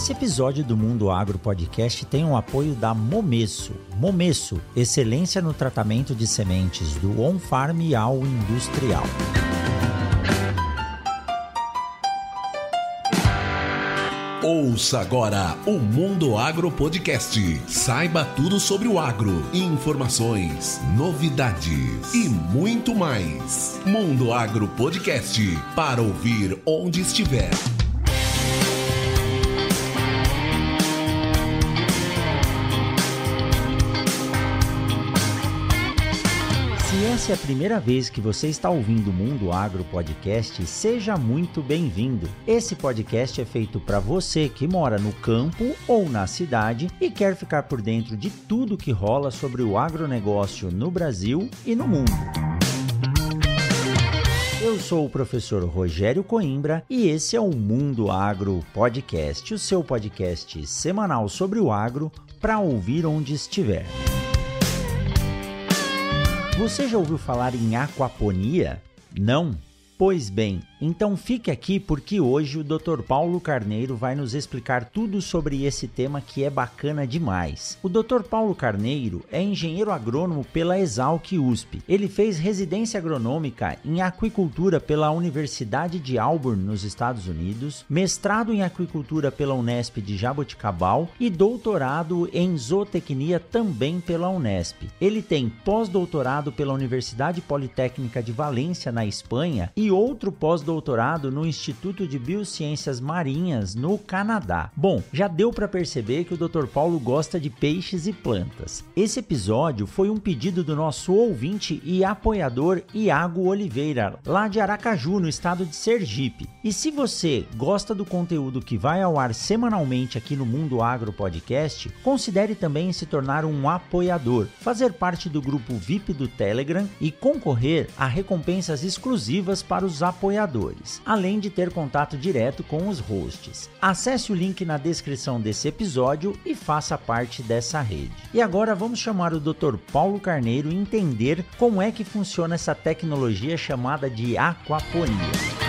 Esse episódio do Mundo Agro Podcast tem o apoio da Momesso. Momesso, excelência no tratamento de sementes do on-farm ao industrial. Ouça agora o Mundo Agro Podcast. Saiba tudo sobre o agro, informações, novidades e muito mais. Mundo Agro Podcast para ouvir onde estiver. Essa é a primeira vez que você está ouvindo o Mundo Agro Podcast, seja muito bem-vindo. Esse podcast é feito para você que mora no campo ou na cidade e quer ficar por dentro de tudo que rola sobre o agronegócio no Brasil e no mundo. Eu sou o professor Rogério Coimbra e esse é o Mundo Agro Podcast, o seu podcast semanal sobre o agro para ouvir onde estiver. Você já ouviu falar em aquaponia? Não? Pois bem, então fique aqui porque hoje o Dr. Paulo Carneiro vai nos explicar tudo sobre esse tema que é bacana demais. O Dr. Paulo Carneiro é engenheiro agrônomo pela Exalc USP. Ele fez residência agronômica em aquicultura pela Universidade de Auburn, nos Estados Unidos, mestrado em aquicultura pela Unesp de Jaboticabal e doutorado em zootecnia também pela Unesp. Ele tem pós-doutorado pela Universidade Politécnica de Valência, na Espanha, e outro pós-doutorado no Instituto de Biociências Marinhas, no Canadá. Bom, já deu para perceber que o Dr. Paulo gosta de peixes e plantas. Esse episódio foi um pedido do nosso ouvinte e apoiador Iago Oliveira, lá de Aracaju, no estado de Sergipe. E se você gosta do conteúdo que vai ao ar semanalmente aqui no Mundo Agro Podcast, considere também se tornar um apoiador, fazer parte do grupo VIP do Telegram e concorrer a recompensas exclusivas para os apoiadores, além de ter contato direto com os hosts. Acesse o link na descrição desse episódio e faça parte dessa rede. E agora vamos chamar o Dr. Paulo Carneiro e entender como é que funciona essa tecnologia chamada de aquaponia.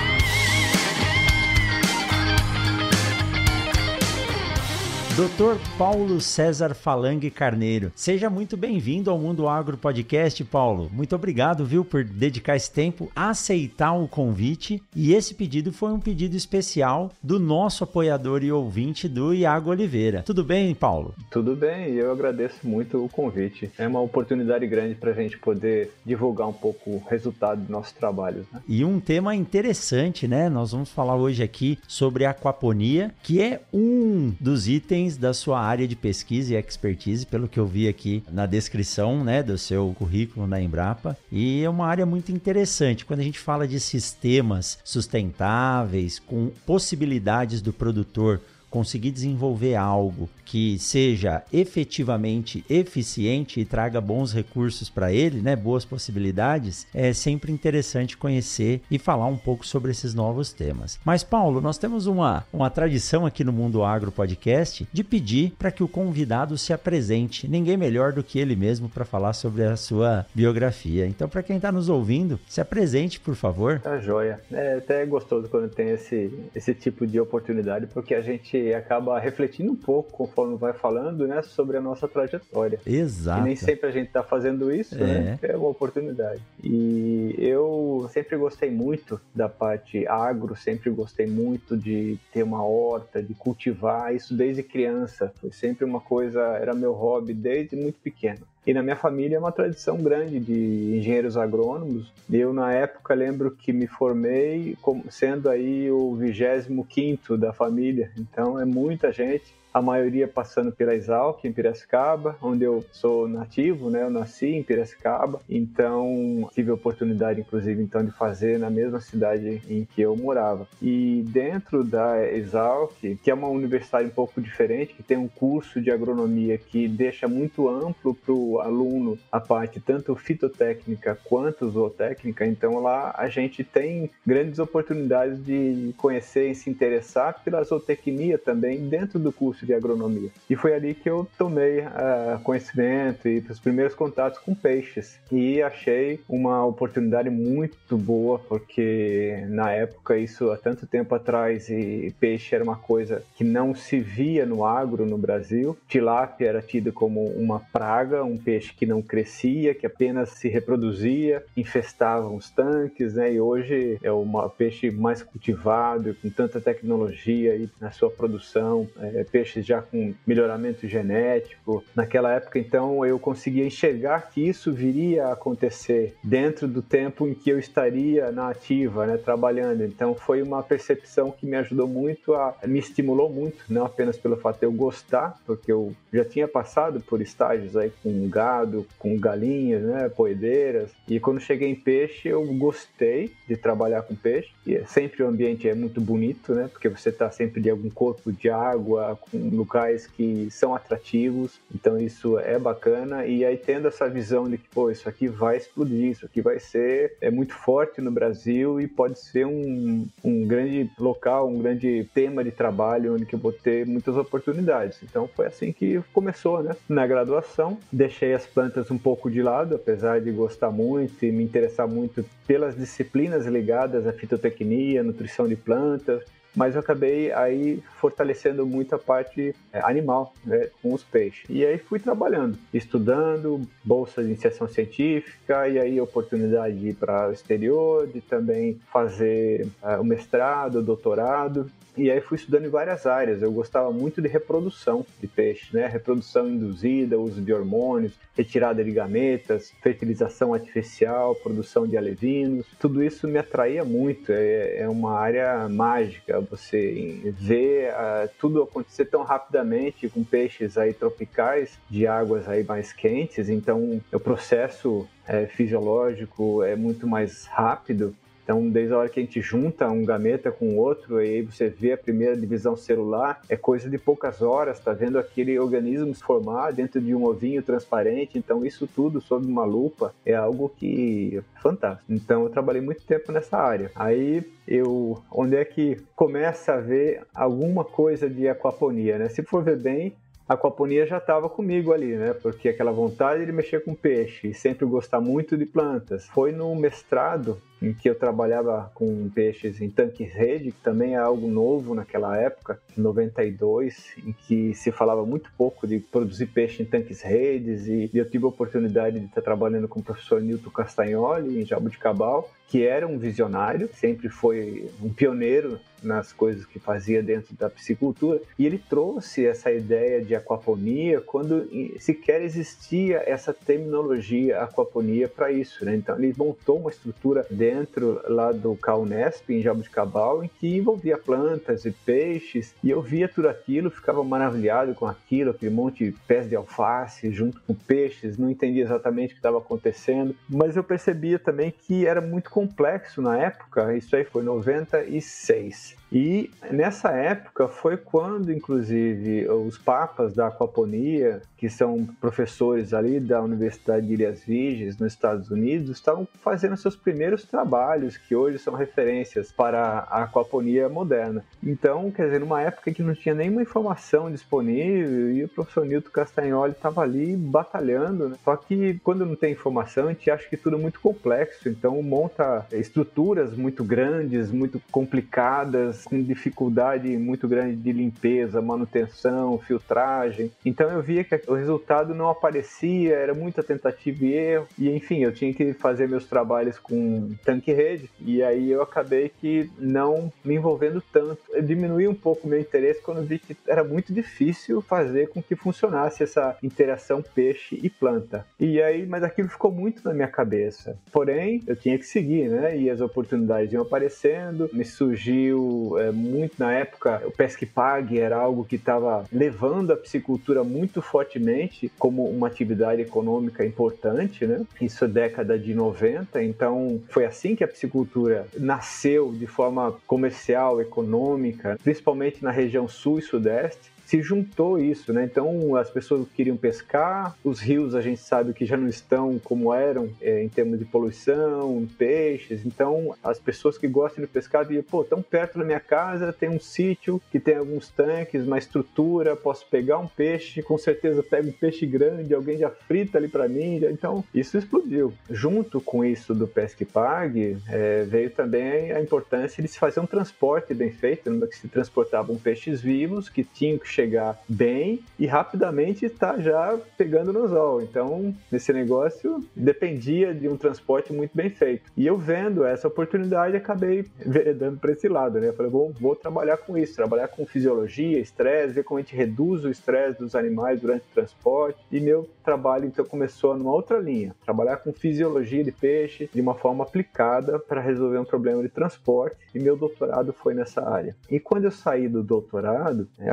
Dr. Paulo César Falangue Carneiro, seja muito bem-vindo ao Mundo Agro Podcast, Paulo. Muito obrigado, viu, por dedicar esse tempo, aceitar o convite. E esse pedido foi um pedido especial do nosso apoiador e ouvinte do Iago Oliveira. Tudo bem, Paulo? Tudo bem, e eu agradeço muito o convite. É uma oportunidade grande para a gente poder divulgar um pouco o resultado dos nossos trabalhos. Né? E um tema interessante, né? Nós vamos falar hoje aqui sobre aquaponia, que é um dos itens da sua área de pesquisa e expertise, pelo que eu vi aqui na descrição né, do seu currículo na Embrapa. E é uma área muito interessante. Quando a gente fala de sistemas sustentáveis, com possibilidades do produtor conseguir desenvolver algo que seja efetivamente eficiente e traga bons recursos para ele, né, boas possibilidades, é sempre interessante conhecer e falar um pouco sobre esses novos temas. Mas Paulo, nós temos uma, uma tradição aqui no Mundo Agro Podcast de pedir para que o convidado se apresente. Ninguém melhor do que ele mesmo para falar sobre a sua biografia. Então, para quem está nos ouvindo, se apresente, por favor. Tá joia. É até gostoso quando tem esse, esse tipo de oportunidade, porque a gente acaba refletindo um pouco conforme conforme vai falando, né, sobre a nossa trajetória. Exato. E nem sempre a gente está fazendo isso, né? é. né? É uma oportunidade. E eu sempre gostei muito da parte agro, sempre gostei muito de ter uma horta, de cultivar isso desde criança. Foi sempre uma coisa, era meu hobby desde muito pequeno. E na minha família é uma tradição grande de engenheiros agrônomos. Eu, na época, lembro que me formei como sendo aí o 25 da família. Então, é muita gente a maioria passando pela Exalc, em Piracicaba, onde eu sou nativo, né? Eu nasci em Piracicaba, então tive a oportunidade, inclusive, então de fazer na mesma cidade em que eu morava. E dentro da Exalc, que é uma universidade um pouco diferente, que tem um curso de agronomia que deixa muito amplo para o aluno a parte tanto fitotécnica quanto zootécnica, então lá a gente tem grandes oportunidades de conhecer e se interessar pela zootecnia também dentro do curso curso de agronomia. E foi ali que eu tomei uh, conhecimento e os primeiros contatos com peixes. E achei uma oportunidade muito boa, porque na época, isso há tanto tempo atrás, e peixe era uma coisa que não se via no agro no Brasil. Tilápia era tida como uma praga, um peixe que não crescia, que apenas se reproduzia, infestava os tanques, né? E hoje é um peixe mais cultivado, com tanta tecnologia e na sua produção, é, peixes já com melhoramento genético. Naquela época, então, eu conseguia enxergar que isso viria a acontecer dentro do tempo em que eu estaria na ativa, né, trabalhando. Então, foi uma percepção que me ajudou muito, a, me estimulou muito, não apenas pelo fato de eu gostar, porque eu já tinha passado por estágios aí com gado, com galinhas, né, poedeiras, e quando cheguei em peixe, eu gostei de trabalhar com peixe, e é sempre o ambiente é muito bonito, né, porque você está sempre de algum corpo de água, com locais que são atrativos, então isso é bacana, e aí tendo essa visão de que, pô, isso aqui vai explodir, isso aqui vai ser é muito forte no Brasil e pode ser um, um grande local, um grande tema de trabalho onde que eu vou ter muitas oportunidades. Então foi assim que começou, né? Na graduação, deixei as plantas um pouco de lado, apesar de gostar muito e me interessar muito pelas disciplinas ligadas à fitotecnia, nutrição de plantas, mas eu acabei aí fortalecendo muito a parte é, animal, né, com os peixes. E aí fui trabalhando, estudando, bolsa de iniciação científica, e aí oportunidade de ir para o exterior, de também fazer é, o mestrado, o doutorado. E aí fui estudando em várias áreas. Eu gostava muito de reprodução de peixe, né? Reprodução induzida, uso de hormônios, retirada de gametas, fertilização artificial, produção de alevinos. Tudo isso me atraía muito. É, é uma área mágica. Você vê uh, tudo acontecer tão rapidamente com peixes aí tropicais de águas aí mais quentes. Então, o processo é, fisiológico é muito mais rápido então, desde a hora que a gente junta um gameta com o outro, e aí você vê a primeira divisão celular, é coisa de poucas horas, tá vendo aquele organismo se formar dentro de um ovinho transparente. Então, isso tudo sob uma lupa é algo que é fantástico. Então, eu trabalhei muito tempo nessa área. Aí, eu, onde é que começa a ver alguma coisa de aquaponia, né? Se for ver bem, a aquaponia já estava comigo ali, né? Porque aquela vontade de mexer com peixe e sempre gostar muito de plantas. Foi no mestrado em que eu trabalhava com peixes em tanques rede, que também é algo novo naquela época, 92, em que se falava muito pouco de produzir peixe em tanques redes e eu tive a oportunidade de estar trabalhando com o professor Nilton Castagnoli em Jabuticabal, que era um visionário, sempre foi um pioneiro nas coisas que fazia dentro da piscicultura, e ele trouxe essa ideia de aquaponia quando sequer existia essa terminologia aquaponia para isso, né? Então ele montou uma estrutura dentro dentro lá do Caunesp, em Jabuticabal, em que envolvia plantas e peixes, e eu via tudo aquilo, ficava maravilhado com aquilo, aquele monte de pés de alface junto com peixes, não entendia exatamente o que estava acontecendo, mas eu percebia também que era muito complexo na época, isso aí foi 96. E nessa época foi quando, inclusive, os papas da aquaponia, que são professores ali da Universidade de Ilhas Virgens, nos Estados Unidos, estavam fazendo seus primeiros trabalhos, que hoje são referências para a aquaponia moderna. Então, quer dizer, numa época que não tinha nenhuma informação disponível e o professor Nilton Castagnoli estava ali batalhando. Né? Só que quando não tem informação, a gente acha que tudo é muito complexo, então monta estruturas muito grandes, muito complicadas com dificuldade muito grande de limpeza, manutenção, filtragem. Então eu via que o resultado não aparecia, era muita tentativa e erro. E enfim, eu tinha que fazer meus trabalhos com tanque rede. E aí eu acabei que não me envolvendo tanto. Eu diminui um pouco meu interesse quando vi que era muito difícil fazer com que funcionasse essa interação peixe e planta. E aí, mas aquilo ficou muito na minha cabeça. Porém, eu tinha que seguir, né? E as oportunidades iam aparecendo, me surgiu é, muito na época, o Pesque Pague era algo que estava levando a piscicultura muito fortemente como uma atividade econômica importante, né? Isso é década de 90, então foi assim que a piscicultura nasceu de forma comercial, econômica, principalmente na região sul e sudeste se juntou isso, né? Então as pessoas queriam pescar, os rios a gente sabe que já não estão como eram é, em termos de poluição, peixes. Então as pessoas que gostam de pescar diziam, pô, tão perto da minha casa tem um sítio que tem alguns tanques, uma estrutura, posso pegar um peixe, com certeza pego um peixe grande, alguém já frita ali para mim. Então isso explodiu. Junto com isso do pesque pague é, veio também a importância de se fazer um transporte bem feito, no que se transportavam peixes vivos que tinham que chegar bem e rapidamente estar tá já pegando no anzol. Então, nesse negócio dependia de um transporte muito bem feito. E eu vendo essa oportunidade, acabei veredando para esse lado, né? Eu falei, bom, vou trabalhar com isso, trabalhar com fisiologia, estresse, ver como a gente reduz o estresse dos animais durante o transporte. E meu trabalho então começou numa outra linha, trabalhar com fisiologia de peixe de uma forma aplicada para resolver um problema de transporte. E meu doutorado foi nessa área. E quando eu saí do doutorado, né,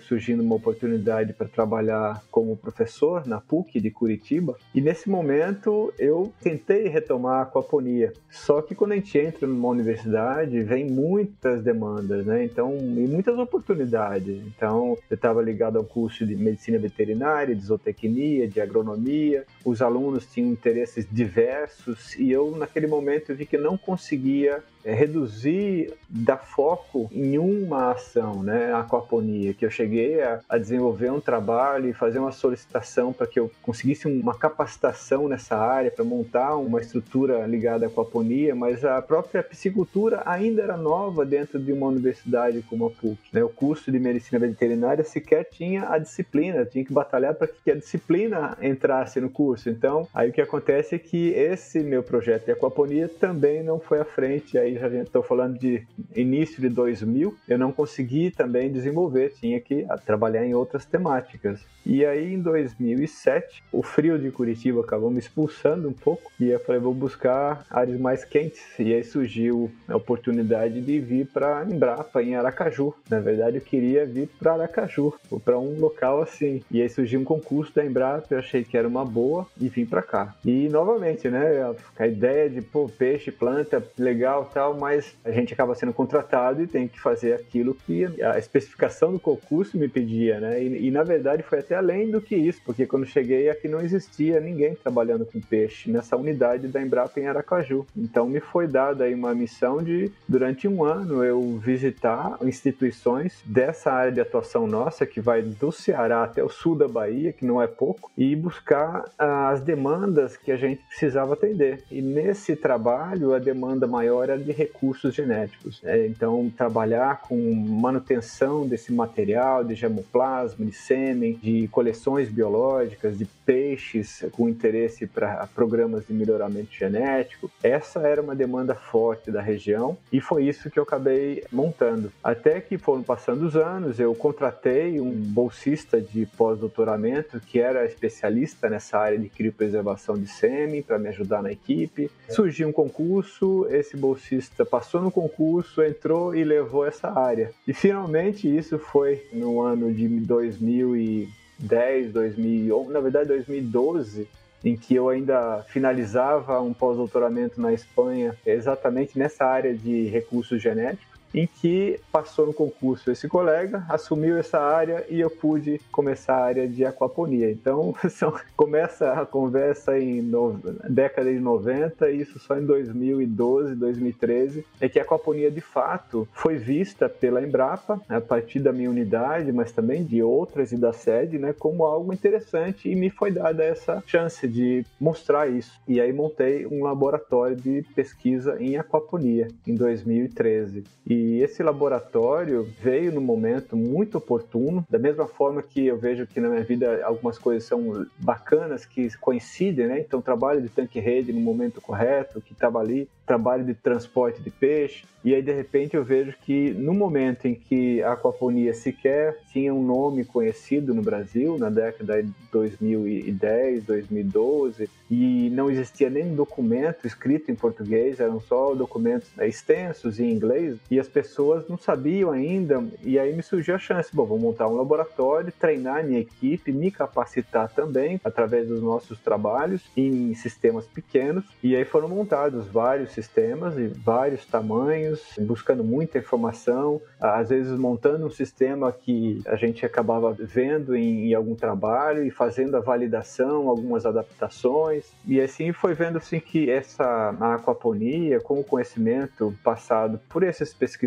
surgindo uma oportunidade para trabalhar como professor na PUC de Curitiba. E nesse momento eu tentei retomar a aquaponia. Só que quando a gente entra numa universidade, vem muitas demandas, né? Então, e muitas oportunidades. Então, eu estava ligado ao curso de medicina veterinária, de zootecnia, de agronomia. Os alunos tinham interesses diversos e eu naquele momento vi que não conseguia é, reduzir, dar foco em uma ação, né, a aquaponia, que eu cheguei a, a desenvolver um trabalho e fazer uma solicitação para que eu conseguisse uma capacitação nessa área, para montar uma estrutura ligada à aquaponia, mas a própria piscicultura ainda era nova dentro de uma universidade como a PUC. Né? O curso de medicina veterinária sequer tinha a disciplina, tinha que batalhar para que a disciplina entrasse no curso. Então, aí o que acontece é que esse meu projeto de aquaponia também não foi à frente aí já estou falando de início de 2000, eu não consegui também desenvolver, tinha que trabalhar em outras temáticas. E aí em 2007, o frio de Curitiba acabou me expulsando um pouco e eu falei, vou buscar áreas mais quentes. E aí surgiu a oportunidade de vir para Embrapa, em Aracaju. Na verdade, eu queria vir para Aracaju, ou para um local assim. E aí surgiu um concurso da Embrapa, eu achei que era uma boa e vim para cá. E novamente, né, a ideia de pô, peixe, planta, legal, tal, mas a gente acaba sendo contratado e tem que fazer aquilo que a especificação do concurso me pedia, né? E, e, na verdade foi até além do que isso, porque quando cheguei aqui não existia ninguém trabalhando com peixe nessa unidade da Embrapa em Aracaju. Então me foi dada aí uma missão de, durante um ano, eu visitar instituições dessa área de atuação nossa, que vai do Ceará até o sul da Bahia, que não é pouco, e buscar as demandas que a gente precisava atender. E nesse trabalho, a demanda maior era de recursos genéticos. É, então, trabalhar com manutenção desse material de germoplasma, de sêmen, de coleções biológicas, de peixes com interesse para programas de melhoramento genético, essa era uma demanda forte da região e foi isso que eu acabei montando. Até que foram passando os anos, eu contratei um bolsista de pós-doutoramento que era especialista nessa área de criopreservação de sêmen para me ajudar na equipe. Surgiu um concurso, esse bolsista passou no concurso, entrou e levou essa área. E finalmente isso foi no ano de 2010, 2011, na verdade 2012, em que eu ainda finalizava um pós-doutoramento na Espanha, exatamente nessa área de recursos genéticos em que passou no concurso esse colega, assumiu essa área e eu pude começar a área de aquaponia. Então, são, começa a conversa em no, década de 90 e isso só em 2012, 2013, é que a aquaponia de fato foi vista pela Embrapa, a partir da minha unidade, mas também de outras e da sede, né, como algo interessante e me foi dada essa chance de mostrar isso. E aí montei um laboratório de pesquisa em aquaponia em 2013. E e esse laboratório veio no momento muito oportuno, da mesma forma que eu vejo que na minha vida algumas coisas são bacanas, que coincidem, né? Então, trabalho de tanque-rede no momento correto, que estava ali, trabalho de transporte de peixe, e aí de repente eu vejo que no momento em que a aquaponia sequer tinha um nome conhecido no Brasil, na década de 2010, 2012, e não existia nem documento escrito em português, eram só documentos extensos em inglês, e as pessoas não sabiam ainda, e aí me surgiu a chance, bom, vou montar um laboratório, treinar minha equipe, me capacitar também através dos nossos trabalhos em sistemas pequenos, e aí foram montados vários sistemas e vários tamanhos, buscando muita informação, às vezes montando um sistema que a gente acabava vendo em, em algum trabalho e fazendo a validação, algumas adaptações, e assim foi vendo assim que essa aquaponia, com o conhecimento passado por esses pesquisadores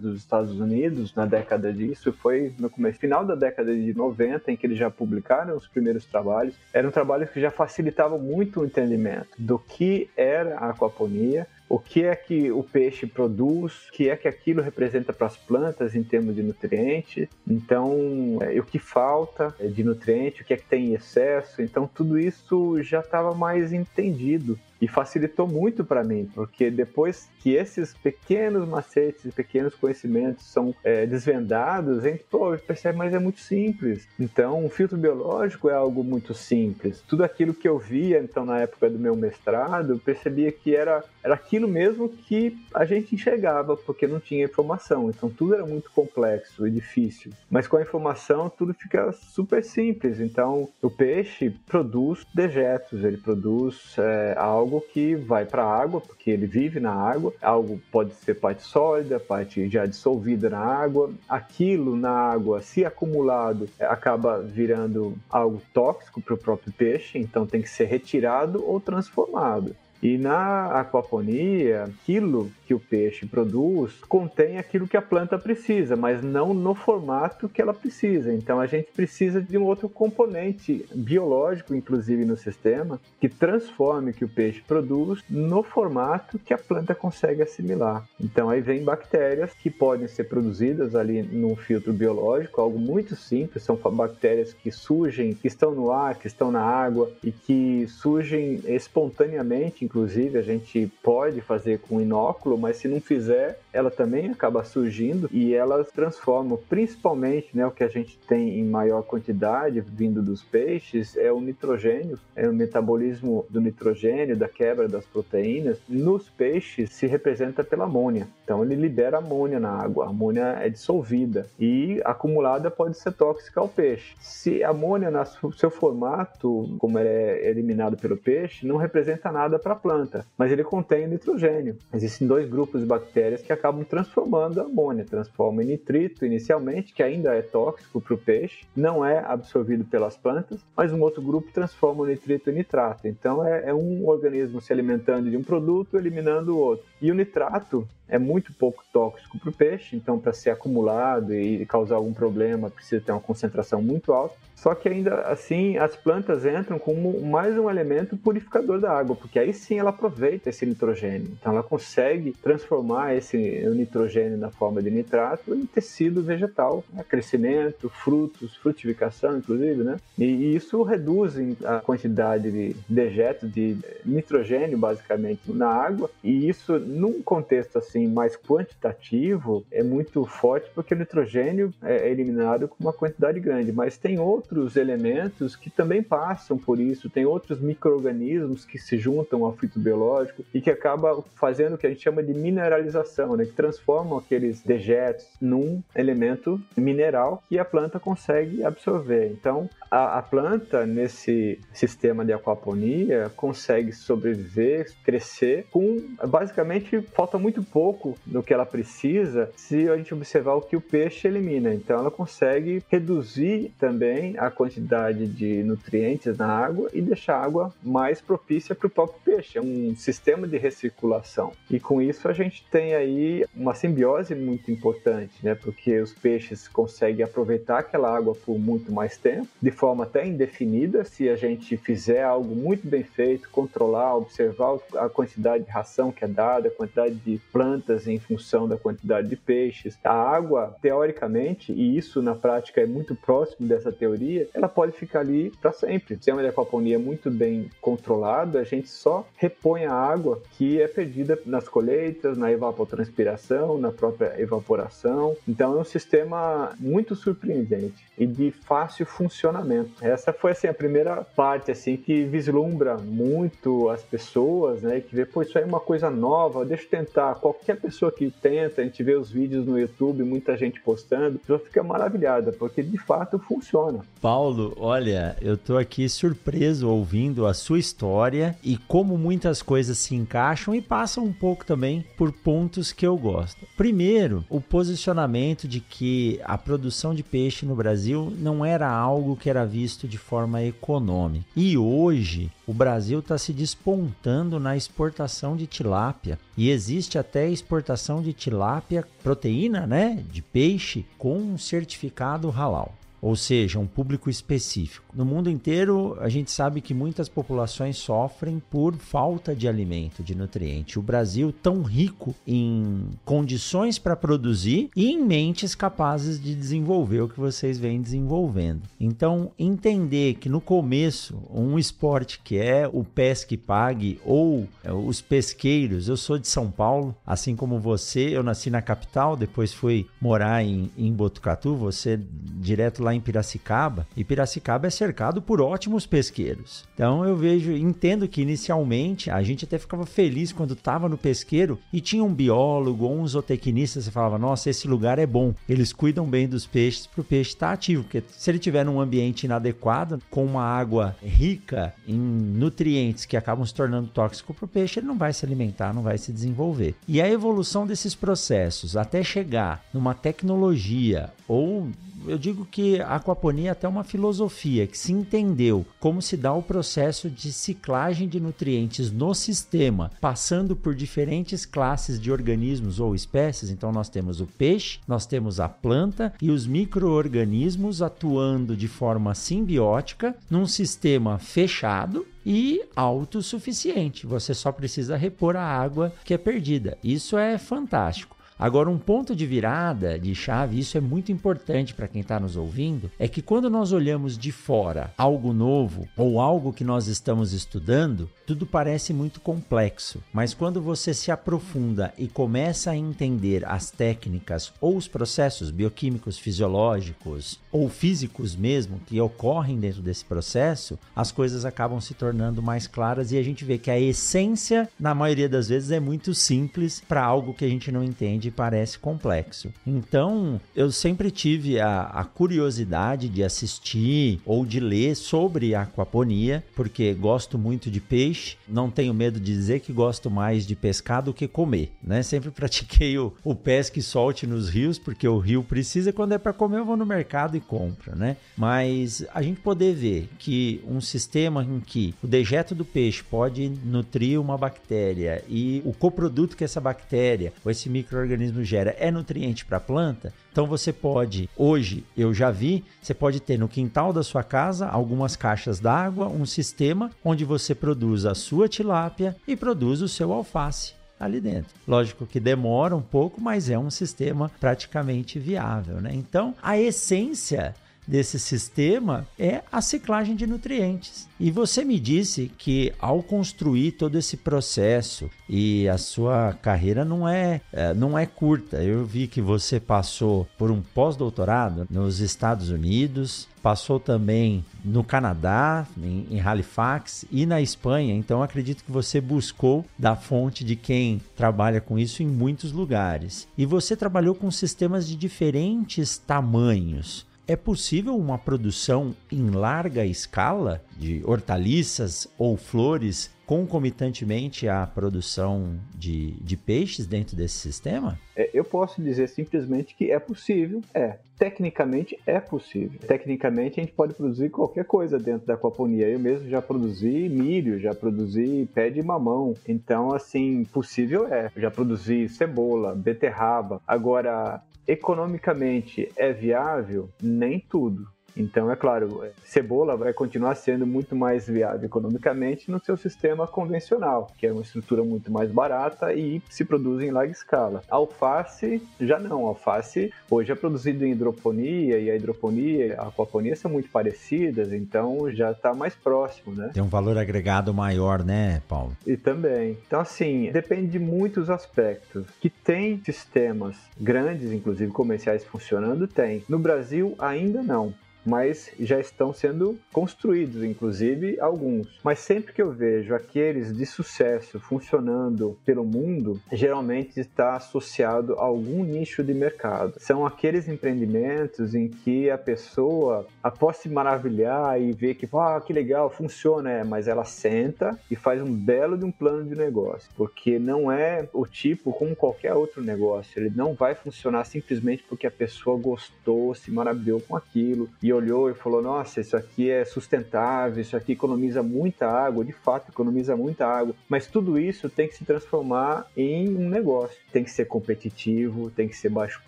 dos Estados Unidos na década disso, foi no começo, final da década de 90, em que eles já publicaram os primeiros trabalhos, eram trabalhos que já facilitavam muito o entendimento do que era a aquaponia, o que é que o peixe produz, o que é que aquilo representa para as plantas em termos de nutriente, então é, o que falta de nutriente, o que é que tem em excesso, então tudo isso já estava mais entendido e facilitou muito para mim, porque depois que esses pequenos macetes, pequenos conhecimentos são é, desvendados, a gente pô, percebe, mas é muito simples. Então, um filtro biológico é algo muito simples. Tudo aquilo que eu via, então, na época do meu mestrado, percebia que era, era aquilo mesmo que a gente enxergava, porque não tinha informação. Então, tudo era muito complexo e difícil. Mas com a informação, tudo fica super simples. Então, o peixe produz dejetos, ele produz é, algo algo que vai para a água, porque ele vive na água. Algo pode ser parte sólida, parte já dissolvida na água. Aquilo na água, se acumulado, acaba virando algo tóxico para o próprio peixe, então tem que ser retirado ou transformado. E na aquaponia, aquilo que o peixe produz contém aquilo que a planta precisa, mas não no formato que ela precisa. Então a gente precisa de um outro componente biológico, inclusive no sistema, que transforme o que o peixe produz no formato que a planta consegue assimilar. Então aí vem bactérias que podem ser produzidas ali num filtro biológico, algo muito simples, são bactérias que surgem, que estão no ar, que estão na água e que surgem espontaneamente inclusive, a gente pode fazer com inóculo, mas se não fizer, ela também acaba surgindo e elas transformam, principalmente, né, o que a gente tem em maior quantidade vindo dos peixes é o nitrogênio, é o metabolismo do nitrogênio, da quebra das proteínas. Nos peixes se representa pela amônia. Então ele libera amônia na água. A amônia é dissolvida e acumulada pode ser tóxica ao peixe. Se a amônia no seu formato, como é eliminado pelo peixe, não representa nada para planta, mas ele contém nitrogênio. Existem dois grupos de bactérias que acabam transformando a amônia, transformam em nitrito inicialmente, que ainda é tóxico para o peixe, não é absorvido pelas plantas, mas um outro grupo transforma o nitrito em nitrato. Então é, é um organismo se alimentando de um produto, eliminando o outro. E o nitrato é muito pouco tóxico para o peixe, então para ser acumulado e causar algum problema precisa ter uma concentração muito alta. Só que ainda assim as plantas entram como mais um elemento purificador da água, porque aí sim ela aproveita esse nitrogênio. Então ela consegue transformar esse nitrogênio na forma de nitrato em tecido vegetal, né? crescimento, frutos, frutificação, inclusive, né? E, isso reduz a quantidade de dejetos de nitrogênio, basicamente, na água. E isso, num contexto assim mais quantitativo, é muito forte porque o nitrogênio é eliminado com uma quantidade grande, mas tem outros elementos que também passam por isso, tem outros micro-organismos que se juntam ao fito biológico e que acaba fazendo o que a gente chama de mineralização, né? que transformam aqueles dejetos num elemento mineral que a planta consegue absorver. Então, a, a planta, nesse sistema de aquaponia, consegue sobreviver, crescer com, basicamente, falta muito pouco do que ela precisa se a gente observar o que o peixe elimina. Então, ela consegue reduzir também a quantidade de nutrientes na água e deixar a água mais propícia para o próprio peixe. É um sistema de recirculação. E com isso a gente tem aí uma simbiose muito importante, né? Porque os peixes conseguem aproveitar aquela água por muito mais tempo, de forma até indefinida, se a gente fizer algo muito bem feito, controlar, observar a quantidade de ração que é dada, a quantidade de plantas em função da quantidade de peixes. A água, teoricamente, e isso na prática é muito próximo dessa teoria, ela pode ficar ali para sempre. Se é uma aquaponia muito bem controlada, a gente só repõe a água que é perdida nas colheitas, na evapotranspiração, na própria evaporação. Então é um sistema muito surpreendente e de fácil funcionamento. Essa foi assim a primeira parte assim que vislumbra muito as pessoas, né, que vê, pô, isso aí é uma coisa nova, deixa eu tentar, qual qualquer pessoa que tenta, a gente vê os vídeos no YouTube, muita gente postando, já fica maravilhada, porque de fato funciona. Paulo, olha, eu tô aqui surpreso ouvindo a sua história e como muitas coisas se encaixam e passam um pouco também por pontos que eu gosto. Primeiro, o posicionamento de que a produção de peixe no Brasil não era algo que era visto de forma econômica. E hoje o Brasil está se despontando na exportação de tilápia e existe até exportação de tilápia, proteína, né, de peixe com certificado halal ou seja, um público específico. No mundo inteiro, a gente sabe que muitas populações sofrem por falta de alimento, de nutriente. O Brasil, tão rico em condições para produzir e em mentes capazes de desenvolver o que vocês vêm desenvolvendo. Então, entender que no começo, um esporte que é o pesque pague ou é, os pesqueiros, eu sou de São Paulo, assim como você, eu nasci na capital, depois fui morar em, em Botucatu, você direto lá lá em Piracicaba, e Piracicaba é cercado por ótimos pesqueiros. Então eu vejo, entendo que inicialmente a gente até ficava feliz quando estava no pesqueiro e tinha um biólogo ou um zootecnista, você falava, nossa, esse lugar é bom, eles cuidam bem dos peixes para o peixe estar tá ativo, porque se ele tiver num ambiente inadequado, com uma água rica em nutrientes que acabam se tornando tóxico para o peixe, ele não vai se alimentar, não vai se desenvolver. E a evolução desses processos até chegar numa tecnologia ou eu digo que a aquaponia é até uma filosofia que se entendeu como se dá o processo de ciclagem de nutrientes no sistema, passando por diferentes classes de organismos ou espécies. Então nós temos o peixe, nós temos a planta e os microorganismos atuando de forma simbiótica num sistema fechado e autossuficiente. Você só precisa repor a água que é perdida. Isso é fantástico. Agora, um ponto de virada de chave, isso é muito importante para quem está nos ouvindo, é que quando nós olhamos de fora algo novo ou algo que nós estamos estudando, tudo parece muito complexo. Mas quando você se aprofunda e começa a entender as técnicas ou os processos bioquímicos, fisiológicos ou físicos mesmo que ocorrem dentro desse processo, as coisas acabam se tornando mais claras e a gente vê que a essência, na maioria das vezes, é muito simples para algo que a gente não entende parece complexo. Então, eu sempre tive a, a curiosidade de assistir ou de ler sobre aquaponia, porque gosto muito de peixe, não tenho medo de dizer que gosto mais de pescar do que comer, né? Sempre pratiquei o, o pesque solte nos rios, porque o rio precisa, quando é para comer eu vou no mercado e compro, né? Mas a gente poder ver que um sistema em que o dejeto do peixe pode nutrir uma bactéria e o coproduto que essa bactéria ou esse microorganismo organismo gera é nutriente para a planta, então você pode, hoje eu já vi, você pode ter no quintal da sua casa algumas caixas d'água, um sistema onde você produz a sua tilápia e produz o seu alface ali dentro. Lógico que demora um pouco, mas é um sistema praticamente viável, né? Então, a essência desse sistema é a ciclagem de nutrientes. E você me disse que ao construir todo esse processo e a sua carreira não é, é não é curta. Eu vi que você passou por um pós-doutorado nos Estados Unidos, passou também no Canadá, em, em, Halifax e na Espanha. Então acredito que você buscou da fonte de quem trabalha com isso em muitos lugares. E você trabalhou com sistemas de diferentes tamanhos. É possível uma produção em larga escala de hortaliças ou flores concomitantemente à produção de, de peixes dentro desse sistema? É, eu posso dizer simplesmente que é possível. É, tecnicamente é possível. Tecnicamente a gente pode produzir qualquer coisa dentro da aquaponia. Eu mesmo já produzi milho, já produzi pé de mamão. Então, assim, possível é. já produzi cebola, beterraba. Agora, economicamente é viável? Nem tudo. Então, é claro, cebola vai continuar sendo muito mais viável economicamente no seu sistema convencional, que é uma estrutura muito mais barata e se produz em larga escala. Alface, já não. Alface hoje é produzido em hidroponia e a hidroponia e a aquaponia são muito parecidas, então já está mais próximo, né? Tem um valor agregado maior, né, Paulo? E também. Então, assim, depende de muitos aspectos. Que tem sistemas grandes, inclusive comerciais funcionando, tem. No Brasil, ainda não. Mas já estão sendo construídos, inclusive alguns. Mas sempre que eu vejo aqueles de sucesso funcionando pelo mundo, geralmente está associado a algum nicho de mercado. São aqueles empreendimentos em que a pessoa, após se maravilhar e ver que, ah, que legal, funciona, é, mas ela senta e faz um belo de um plano de negócio, porque não é o tipo como qualquer outro negócio, ele não vai funcionar simplesmente porque a pessoa gostou, se maravilhou com aquilo e olhou e falou: Nossa, isso aqui é sustentável, isso aqui economiza muita água, de fato economiza muita água, mas tudo isso tem que se transformar em um negócio, tem que ser competitivo, tem que ser baixo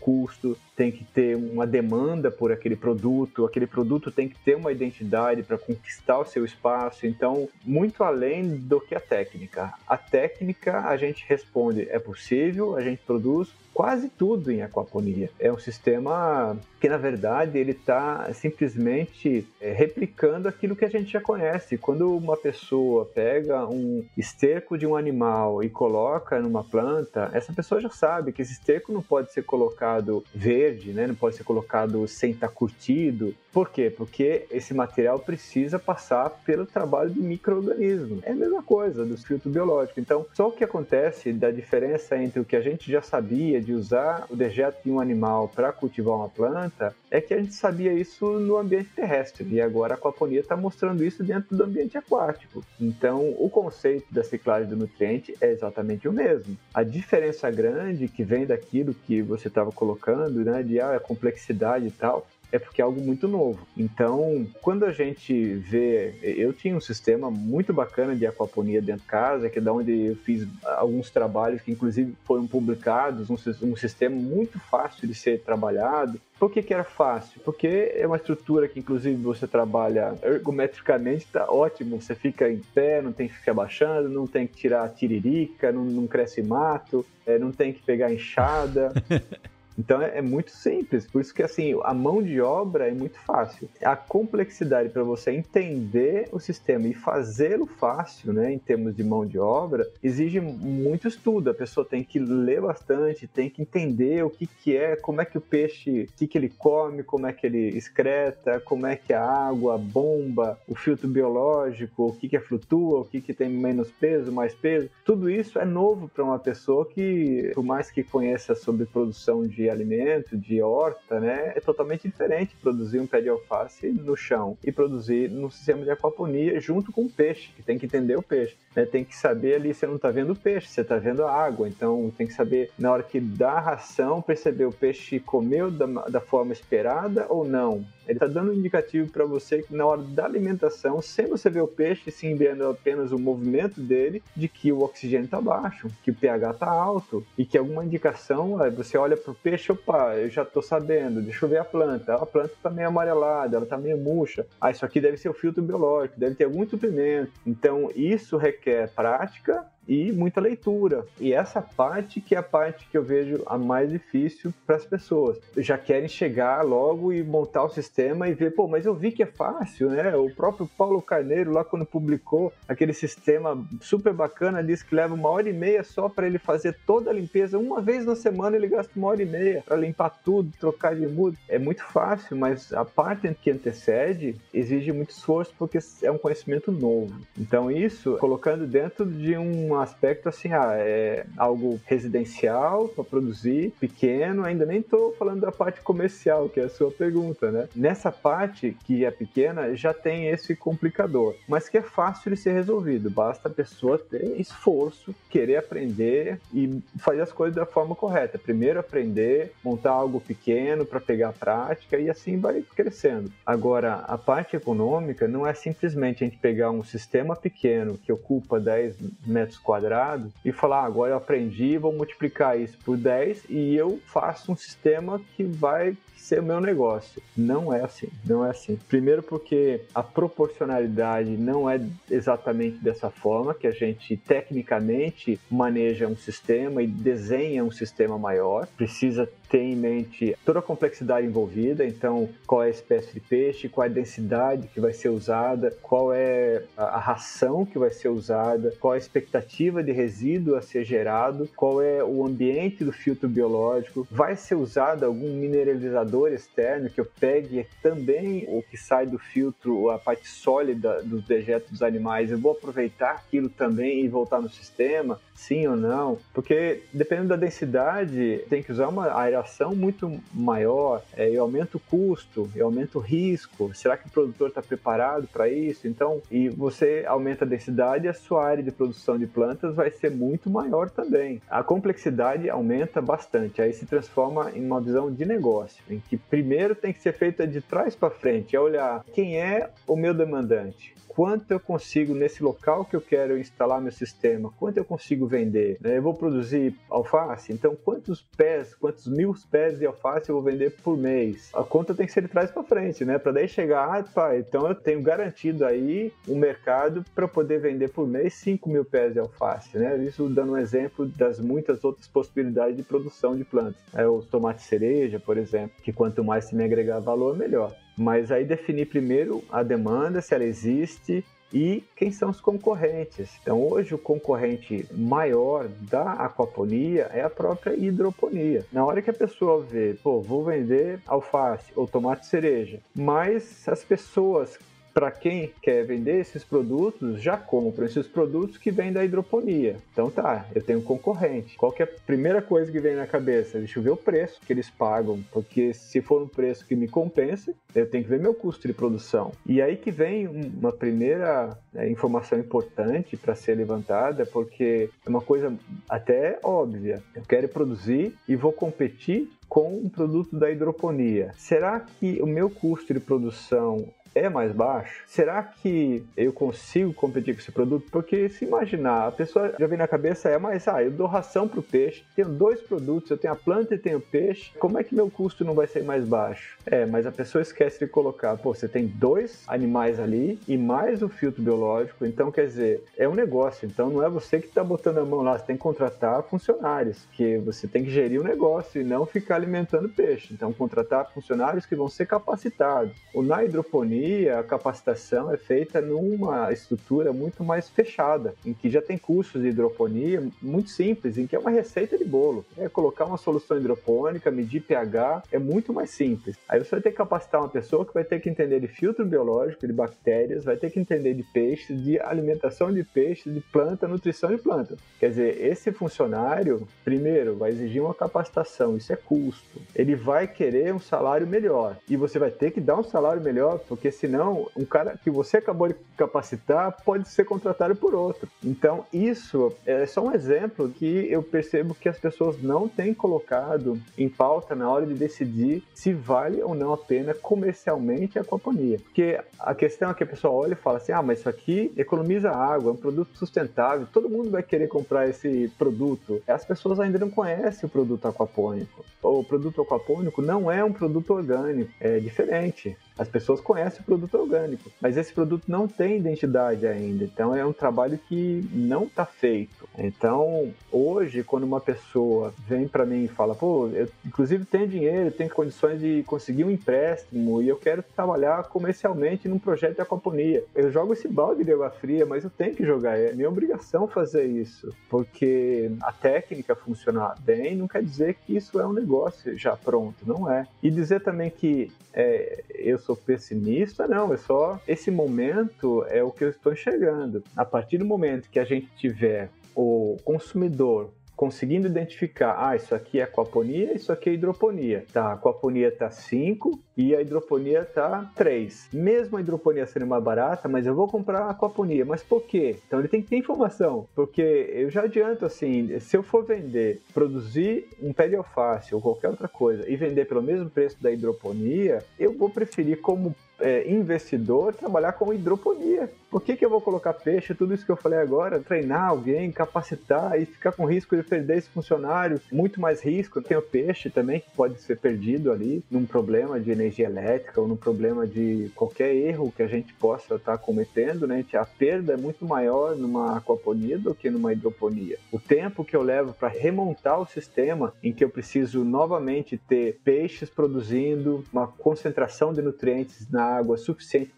custo, tem que ter uma demanda por aquele produto, aquele produto tem que ter uma identidade para conquistar o seu espaço. Então, muito além do que a técnica. A técnica a gente responde: é possível, a gente produz, quase tudo em aquaponia. É um sistema que, na verdade, ele está simplesmente é, replicando aquilo que a gente já conhece. Quando uma pessoa pega um esterco de um animal e coloca numa planta, essa pessoa já sabe que esse esterco não pode ser colocado verde, né? não pode ser colocado sem estar tá curtido. Por quê? Porque esse material precisa passar pelo trabalho de micro-organismo. É a mesma coisa do filtro biológico. Então, só o que acontece da diferença entre o que a gente já sabia de usar o dejeto de um animal para cultivar uma planta é que a gente sabia isso no ambiente terrestre e agora a aquaponia está mostrando isso dentro do ambiente aquático. Então, o conceito da ciclagem do nutriente é exatamente o mesmo. A diferença grande que vem daquilo que você estava colocando, né, de ah, a complexidade e tal, é porque é algo muito novo. Então, quando a gente vê, eu tinha um sistema muito bacana de aquaponia dentro de casa, que é da onde eu fiz alguns trabalhos que inclusive foram publicados, um, um sistema muito fácil de ser trabalhado. Por que, que era fácil? Porque é uma estrutura que, inclusive, você trabalha ergometricamente, tá ótimo. Você fica em pé, não tem que ficar baixando, não tem que tirar tiririca, não, não cresce mato, é, não tem que pegar enxada. Então é, é, muito simples, por isso que assim, a mão de obra é muito fácil. A complexidade para você entender o sistema e fazê-lo fácil, né, em termos de mão de obra, exige muito estudo. A pessoa tem que ler bastante, tem que entender o que, que é, como é que o peixe, o que, que ele come, como é que ele excreta, como é que a água, a bomba, o filtro biológico, o que, que é flutua, o que, que tem menos peso, mais peso. Tudo isso é novo para uma pessoa que, por mais que conheça sobre produção de alimento, de horta, né, é totalmente diferente produzir um pé de alface no chão e produzir no sistema de aquaponia junto com o peixe, que tem que entender o peixe. Né, tem que saber ali, você não está vendo o peixe, você está vendo a água, então tem que saber na hora que dá a ração, perceber o peixe comeu da, da forma esperada ou não. Ele está dando um indicativo para você que na hora da alimentação, sem você ver o peixe, sim vendo apenas o movimento dele, de que o oxigênio está baixo, que o pH está alto e que alguma indicação, você olha para o peixe, opa, eu já estou sabendo, deixa eu ver a planta. A planta está meio amarelada, ela está meio murcha. Ah, isso aqui deve ser o filtro biológico, deve ter algum suplemento. Então, isso requer prática e muita leitura. E essa parte que é a parte que eu vejo a mais difícil para as pessoas. Já querem chegar logo e montar o sistema e ver, pô, mas eu vi que é fácil, né? O próprio Paulo Carneiro, lá quando publicou aquele sistema super bacana, disse que leva uma hora e meia só para ele fazer toda a limpeza. Uma vez na semana ele gasta uma hora e meia para limpar tudo, trocar de mudo. É muito fácil, mas a parte que antecede exige muito esforço porque é um conhecimento novo. Então, isso colocando dentro de uma aspecto assim, ah, é algo residencial para produzir, pequeno, ainda nem estou falando da parte comercial, que é a sua pergunta, né? Nessa parte que é pequena, já tem esse complicador, mas que é fácil de ser resolvido, basta a pessoa ter esforço, querer aprender e fazer as coisas da forma correta. Primeiro aprender, montar algo pequeno para pegar a prática e assim vai crescendo. Agora, a parte econômica não é simplesmente a gente pegar um sistema pequeno que ocupa 10 metros quadrado e falar, ah, agora eu aprendi, vou multiplicar isso por 10 e eu faço um sistema que vai ser o meu negócio. Não é assim, não é assim. Primeiro porque a proporcionalidade não é exatamente dessa forma que a gente tecnicamente maneja um sistema e desenha um sistema maior. Precisa ter em mente toda a complexidade envolvida, então qual é a espécie de peixe, qual é a densidade que vai ser usada, qual é a ração que vai ser usada, qual é a expectativa de resíduo a ser gerado, qual é o ambiente do filtro biológico, vai ser usado algum mineralizador externo que eu pegue também o que sai do filtro, a parte sólida dos dejetos dos animais, eu vou aproveitar aquilo também e voltar no sistema, sim ou não? Porque dependendo da densidade, tem que usar uma aeração muito maior, é, eu aumento o custo, eu aumento o risco. Será que o produtor está preparado para isso? Então, e você aumenta a densidade, a sua área de produção de plantas vai ser muito maior também. A complexidade aumenta bastante, aí se transforma em uma visão de negócio, em que primeiro tem que ser feita de trás para frente, é olhar quem é o meu demandante, quanto eu consigo nesse local que eu quero instalar meu sistema, quanto eu consigo vender. Né? Eu vou produzir alface, então quantos pés, quantos mil pés de alface eu vou vender por mês? A conta tem que ser de trás para frente, né? Para daí chegar, ah, pá, então eu tenho garantido aí um mercado para poder vender por mês 5 mil pés de alface, né? Isso dando um exemplo das muitas outras possibilidades de produção de plantas. É, os tomates cereja, por exemplo, que quanto mais se me agregar valor, melhor. Mas aí definir primeiro a demanda, se ela existe, e quem são os concorrentes. Então, hoje, o concorrente maior da aquaponia é a própria hidroponia. Na hora que a pessoa vê, pô, vou vender alface ou tomate cereja, mas as pessoas para quem quer vender esses produtos, já compram esses produtos que vêm da hidroponia. Então tá, eu tenho um concorrente. Qual que é a primeira coisa que vem na cabeça? Deixa eu ver o preço que eles pagam, porque se for um preço que me compensa, eu tenho que ver meu custo de produção. E aí que vem uma primeira né, informação importante para ser levantada, porque é uma coisa até óbvia. Eu quero produzir e vou competir com um produto da hidroponia. Será que o meu custo de produção é mais baixo? Será que eu consigo competir com esse produto? Porque se imaginar, a pessoa já vem na cabeça é, mas ah, eu dou ração para o peixe, tenho dois produtos, eu tenho a planta e tenho o peixe, como é que meu custo não vai ser mais baixo? É, mas a pessoa esquece de colocar, pô, você tem dois animais ali e mais o filtro biológico, então quer dizer, é um negócio, então não é você que está botando a mão lá, você tem que contratar funcionários, que você tem que gerir o negócio e não ficar alimentando peixe. Então contratar funcionários que vão ser capacitados. O na hidroponia a capacitação é feita numa estrutura muito mais fechada, em que já tem cursos de hidroponia muito simples, em que é uma receita de bolo. É colocar uma solução hidropônica, medir pH, é muito mais simples. Aí você vai ter que capacitar uma pessoa que vai ter que entender de filtro biológico, de bactérias, vai ter que entender de peixes, de alimentação de peixes, de planta, nutrição de planta. Quer dizer, esse funcionário, primeiro, vai exigir uma capacitação, isso é custo. Ele vai querer um salário melhor e você vai ter que dar um salário melhor, porque porque senão um cara que você acabou de capacitar pode ser contratado por outro. Então, isso é só um exemplo que eu percebo que as pessoas não têm colocado em pauta na hora de decidir se vale ou não a pena comercialmente a aquaponia. Porque a questão é que a pessoa olha e fala assim: ah, mas isso aqui economiza água, é um produto sustentável, todo mundo vai querer comprar esse produto. As pessoas ainda não conhecem o produto aquapônico. O produto aquapônico não é um produto orgânico, é diferente. As pessoas conhecem o produto orgânico, mas esse produto não tem identidade ainda. Então é um trabalho que não está feito. Então hoje, quando uma pessoa vem para mim e fala, pô, eu inclusive tenho dinheiro, tenho condições de conseguir um empréstimo e eu quero trabalhar comercialmente num projeto de aquaponia, eu jogo esse balde de água fria, mas eu tenho que jogar. É minha obrigação fazer isso, porque a técnica funcionar bem não quer dizer que isso é um negócio já pronto, não é. E dizer também que é, eu sou pessimista, não, é só esse momento é o que eu estou enxergando. A partir do momento que a gente tiver o consumidor conseguindo identificar, ah, isso aqui é aquaponia, isso aqui é hidroponia. Tá, a aquaponia tá 5 e a hidroponia tá 3. Mesmo a hidroponia sendo mais barata, mas eu vou comprar a aquaponia. Mas por quê? Então ele tem que ter informação, porque eu já adianto assim, se eu for vender, produzir um pé de alface ou qualquer outra coisa e vender pelo mesmo preço da hidroponia, eu vou preferir como é, investidor trabalhar com hidroponia. Por que, que eu vou colocar peixe, tudo isso que eu falei agora, treinar alguém, capacitar e ficar com risco de perder esse funcionário? Muito mais risco. Tem o peixe também que pode ser perdido ali num problema de energia elétrica ou num problema de qualquer erro que a gente possa estar tá cometendo, né? A perda é muito maior numa aquaponia do que numa hidroponia. O tempo que eu levo para remontar o sistema em que eu preciso novamente ter peixes produzindo uma concentração de nutrientes na água suficiente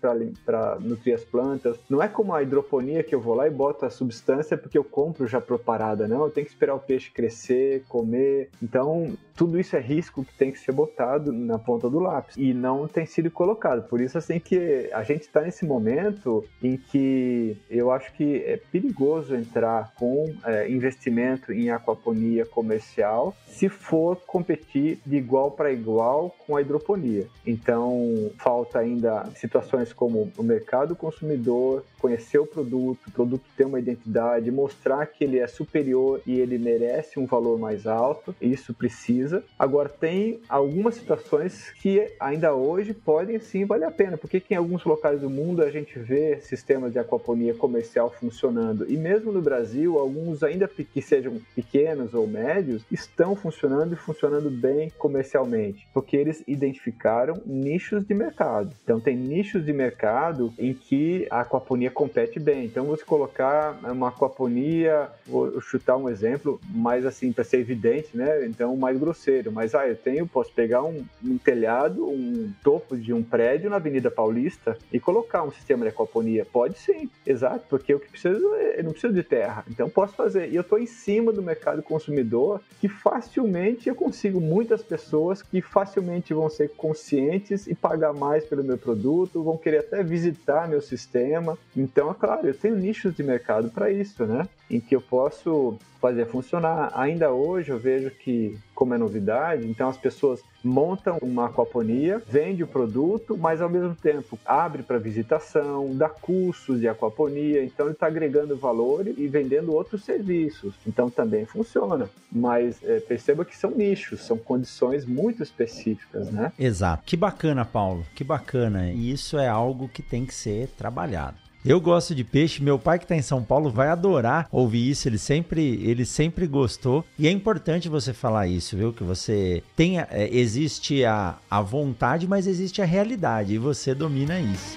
para nutrir as plantas, Não é como a hidroponia que eu vou lá e boto a substância porque eu compro já preparada, não. Eu tenho que esperar o peixe crescer, comer. Então, tudo isso é risco que tem que ser botado na ponta do lápis e não tem sido colocado. Por isso, assim, que a gente está nesse momento em que eu acho que é perigoso entrar com é, investimento em aquaponia comercial se for competir de igual para igual com a hidroponia. Então, falta ainda situações como o mercado consumidor conhecer o produto, o produto ter uma identidade, mostrar que ele é superior e ele merece um valor mais alto. Isso precisa. Agora, tem algumas situações que ainda hoje podem sim valer a pena, porque em alguns locais do mundo a gente vê sistemas de aquaponia comercial funcionando e mesmo no Brasil, alguns ainda que sejam pequenos ou médios estão funcionando e funcionando bem comercialmente, porque eles identificaram nichos de mercado. Então, tem nichos de mercado em que a aquaponia compete bem. Então, você colocar uma aquaponia, vou chutar um exemplo, mais assim, para ser evidente, né? Então, mais grosseiro. Mas, ah, eu tenho, posso pegar um, um telhado, um topo de um prédio na Avenida Paulista e colocar um sistema de aquaponia. Pode sim, exato, porque o que preciso, é, eu não preciso de terra. Então, posso fazer. E eu estou em cima do mercado consumidor que facilmente eu consigo muitas pessoas que facilmente vão ser conscientes e pagar mais pelo meu produto, vão querer até visitar meu sistema. Então, é claro, eu tenho nichos de mercado para isso, né? Em que eu posso fazer funcionar. Ainda hoje eu vejo que, como é novidade, então as pessoas montam uma aquaponia, vende o produto, mas ao mesmo tempo abre para visitação, dá cursos de aquaponia, então ele está agregando valor e vendendo outros serviços. Então também funciona. Mas é, perceba que são nichos, são condições muito específicas, né? Exato. Que bacana, Paulo. Que bacana. E isso é algo que tem que ser trabalhado. Eu gosto de peixe, meu pai que está em São Paulo vai adorar ouvir isso, ele sempre, ele sempre gostou. E é importante você falar isso, viu? Que você tenha, é, existe a, a vontade, mas existe a realidade e você domina isso.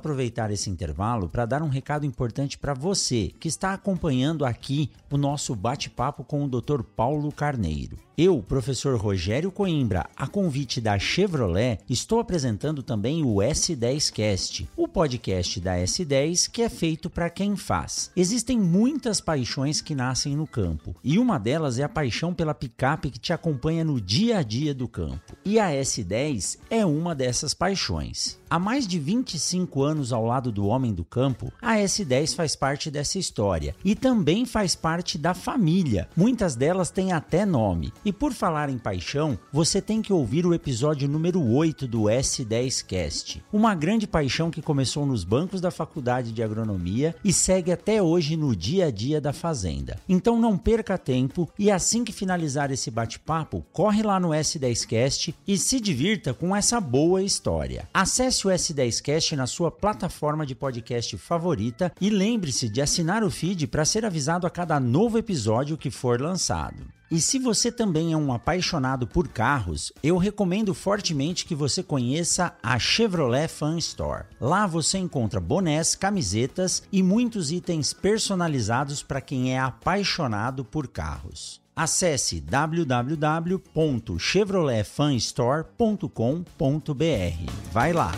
Aproveitar esse intervalo para dar um recado importante para você que está acompanhando aqui o nosso bate-papo com o Dr. Paulo Carneiro. Eu, professor Rogério Coimbra, a convite da Chevrolet, estou apresentando também o S10Cast, o podcast da S10 que é feito para quem faz. Existem muitas paixões que nascem no campo, e uma delas é a paixão pela picape que te acompanha no dia a dia do campo. E a S10 é uma dessas paixões. Há mais de 25 anos ao lado do homem do campo, a S10 faz parte dessa história e também faz parte da família. Muitas delas têm até nome. E por falar em paixão, você tem que ouvir o episódio número 8 do S10Cast. Uma grande paixão que começou nos bancos da Faculdade de Agronomia e segue até hoje no dia a dia da fazenda. Então não perca tempo e assim que finalizar esse bate-papo, corre lá no S10Cast e se divirta com essa boa história. Acesse o S10Cast na sua plataforma de podcast favorita e lembre-se de assinar o feed para ser avisado a cada novo episódio que for lançado. E se você também é um apaixonado por carros, eu recomendo fortemente que você conheça a Chevrolet Fan Store. Lá você encontra bonés, camisetas e muitos itens personalizados para quem é apaixonado por carros. Acesse www.chevroletfanstore.com.br. Vai lá!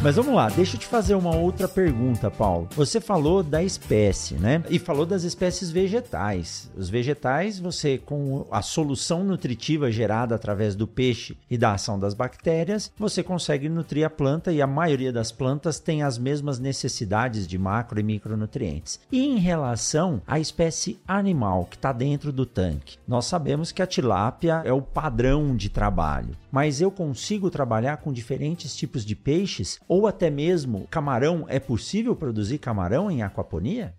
Mas vamos lá, deixa eu te fazer uma outra pergunta, Paulo. Você falou da espécie, né? E falou das espécies vegetais. Os vegetais, você, com a solução nutritiva gerada através do peixe e da ação das bactérias, você consegue nutrir a planta e a maioria das plantas tem as mesmas necessidades de macro e micronutrientes. E em relação à espécie animal que está dentro do tanque, nós sabemos que a tilápia é o padrão de trabalho, mas eu consigo trabalhar com diferentes tipos de peixes ou até mesmo camarão, é possível produzir camarão em aquaponia?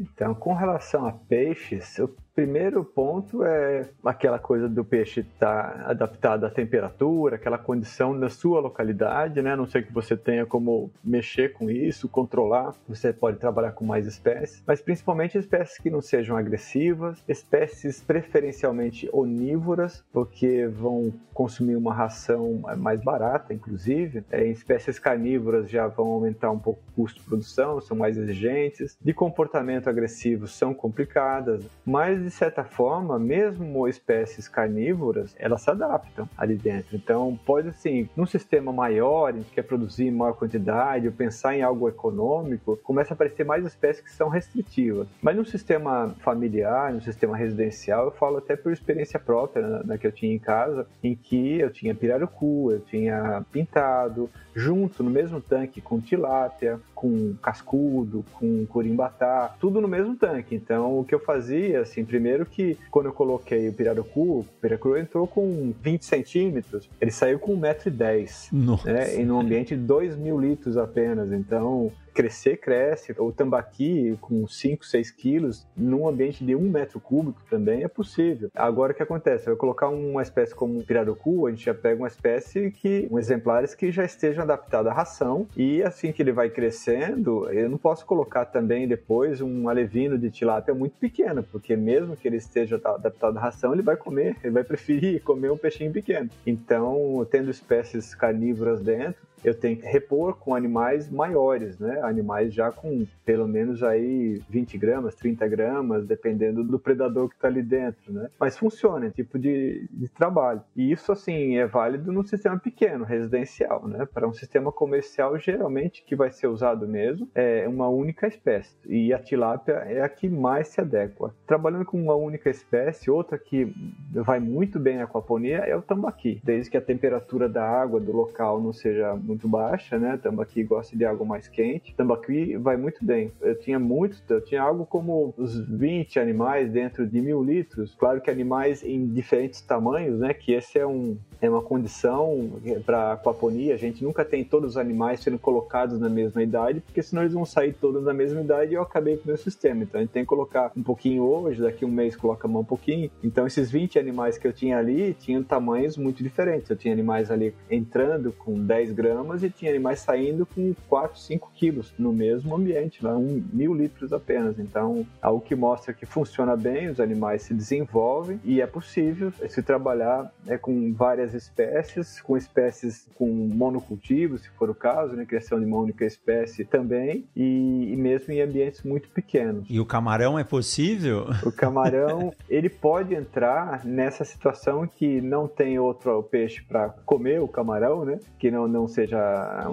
Então, com relação a peixes, Primeiro ponto é aquela coisa do peixe estar tá adaptado à temperatura, aquela condição da sua localidade, né? A não sei que você tenha como mexer com isso, controlar. Você pode trabalhar com mais espécies, mas principalmente espécies que não sejam agressivas, espécies preferencialmente onívoras, porque vão consumir uma ração mais barata, inclusive. É, espécies carnívoras já vão aumentar um pouco o custo de produção, são mais exigentes. De comportamento agressivo são complicadas, mas de certa forma, mesmo espécies carnívoras, elas se adaptam ali dentro. Então, pode assim, num sistema maior, a gente quer produzir em maior quantidade, ou pensar em algo econômico, começa a aparecer mais espécies que são restritivas. Mas no sistema familiar, no sistema residencial, eu falo até por experiência própria, na, na que eu tinha em casa, em que eu tinha pirarucu, eu tinha pintado, junto no mesmo tanque com tilápia, com cascudo, com curimbatá, tudo no mesmo tanque. Então, o que eu fazia, assim, primeiro que quando eu coloquei o pirarucu, o pirarucu entrou com 20 centímetros, ele saiu com 1,10m, né? E num ambiente de 2 mil litros apenas. Então, crescer, cresce. O tambaqui com 5, 6 quilos, num ambiente de 1 metro cúbico também é possível. Agora o que acontece? Eu colocar uma espécie como o pirarucu, a gente já pega uma espécie que, um exemplares que já estejam adaptados à ração e assim que ele vai crescendo, eu não posso colocar também depois um alevino de tilápia muito pequeno, porque mesmo que ele esteja adaptado à ração, ele vai comer, ele vai preferir comer um peixinho pequeno. Então, tendo espécies carnívoras dentro, eu tenho que repor com animais maiores, né? Animais já com pelo menos aí 20 gramas, 30 gramas, dependendo do predador que está ali dentro, né? Mas funciona, é tipo de, de trabalho. E isso, assim, é válido num sistema pequeno, residencial, né? Para um sistema comercial, geralmente, que vai ser usado mesmo, é uma única espécie. E a tilápia é a que mais se adequa. Trabalhando com uma única espécie, outra que vai muito bem na aquaponia é o tambaqui. Desde que a temperatura da água do local não seja baixa, né? Tambaqui gosta de água mais quente. Tambaqui vai muito bem. Eu tinha muitos, eu tinha algo como os 20 animais dentro de mil litros. Claro que animais em diferentes tamanhos, né? Que esse é um é uma condição para aquaponia. A gente nunca tem todos os animais sendo colocados na mesma idade, porque senão eles vão sair todos na mesma idade e eu acabei com o meu sistema. Então a gente tem que colocar um pouquinho hoje, daqui um mês coloca mão um pouquinho. Então esses 20 animais que eu tinha ali tinham tamanhos muito diferentes. Eu tinha animais ali entrando com 10 gramas gramas e tinha animais saindo com 4, 5 quilos no mesmo ambiente, lá, um, mil litros apenas. Então, algo que mostra que funciona bem, os animais se desenvolvem e é possível se trabalhar né, com várias espécies, com espécies com monocultivo, se for o caso, né, criação de uma única espécie também, e, e mesmo em ambientes muito pequenos. E o camarão é possível? O camarão, ele pode entrar nessa situação que não tem outro peixe para comer o camarão, né? Que não, não seja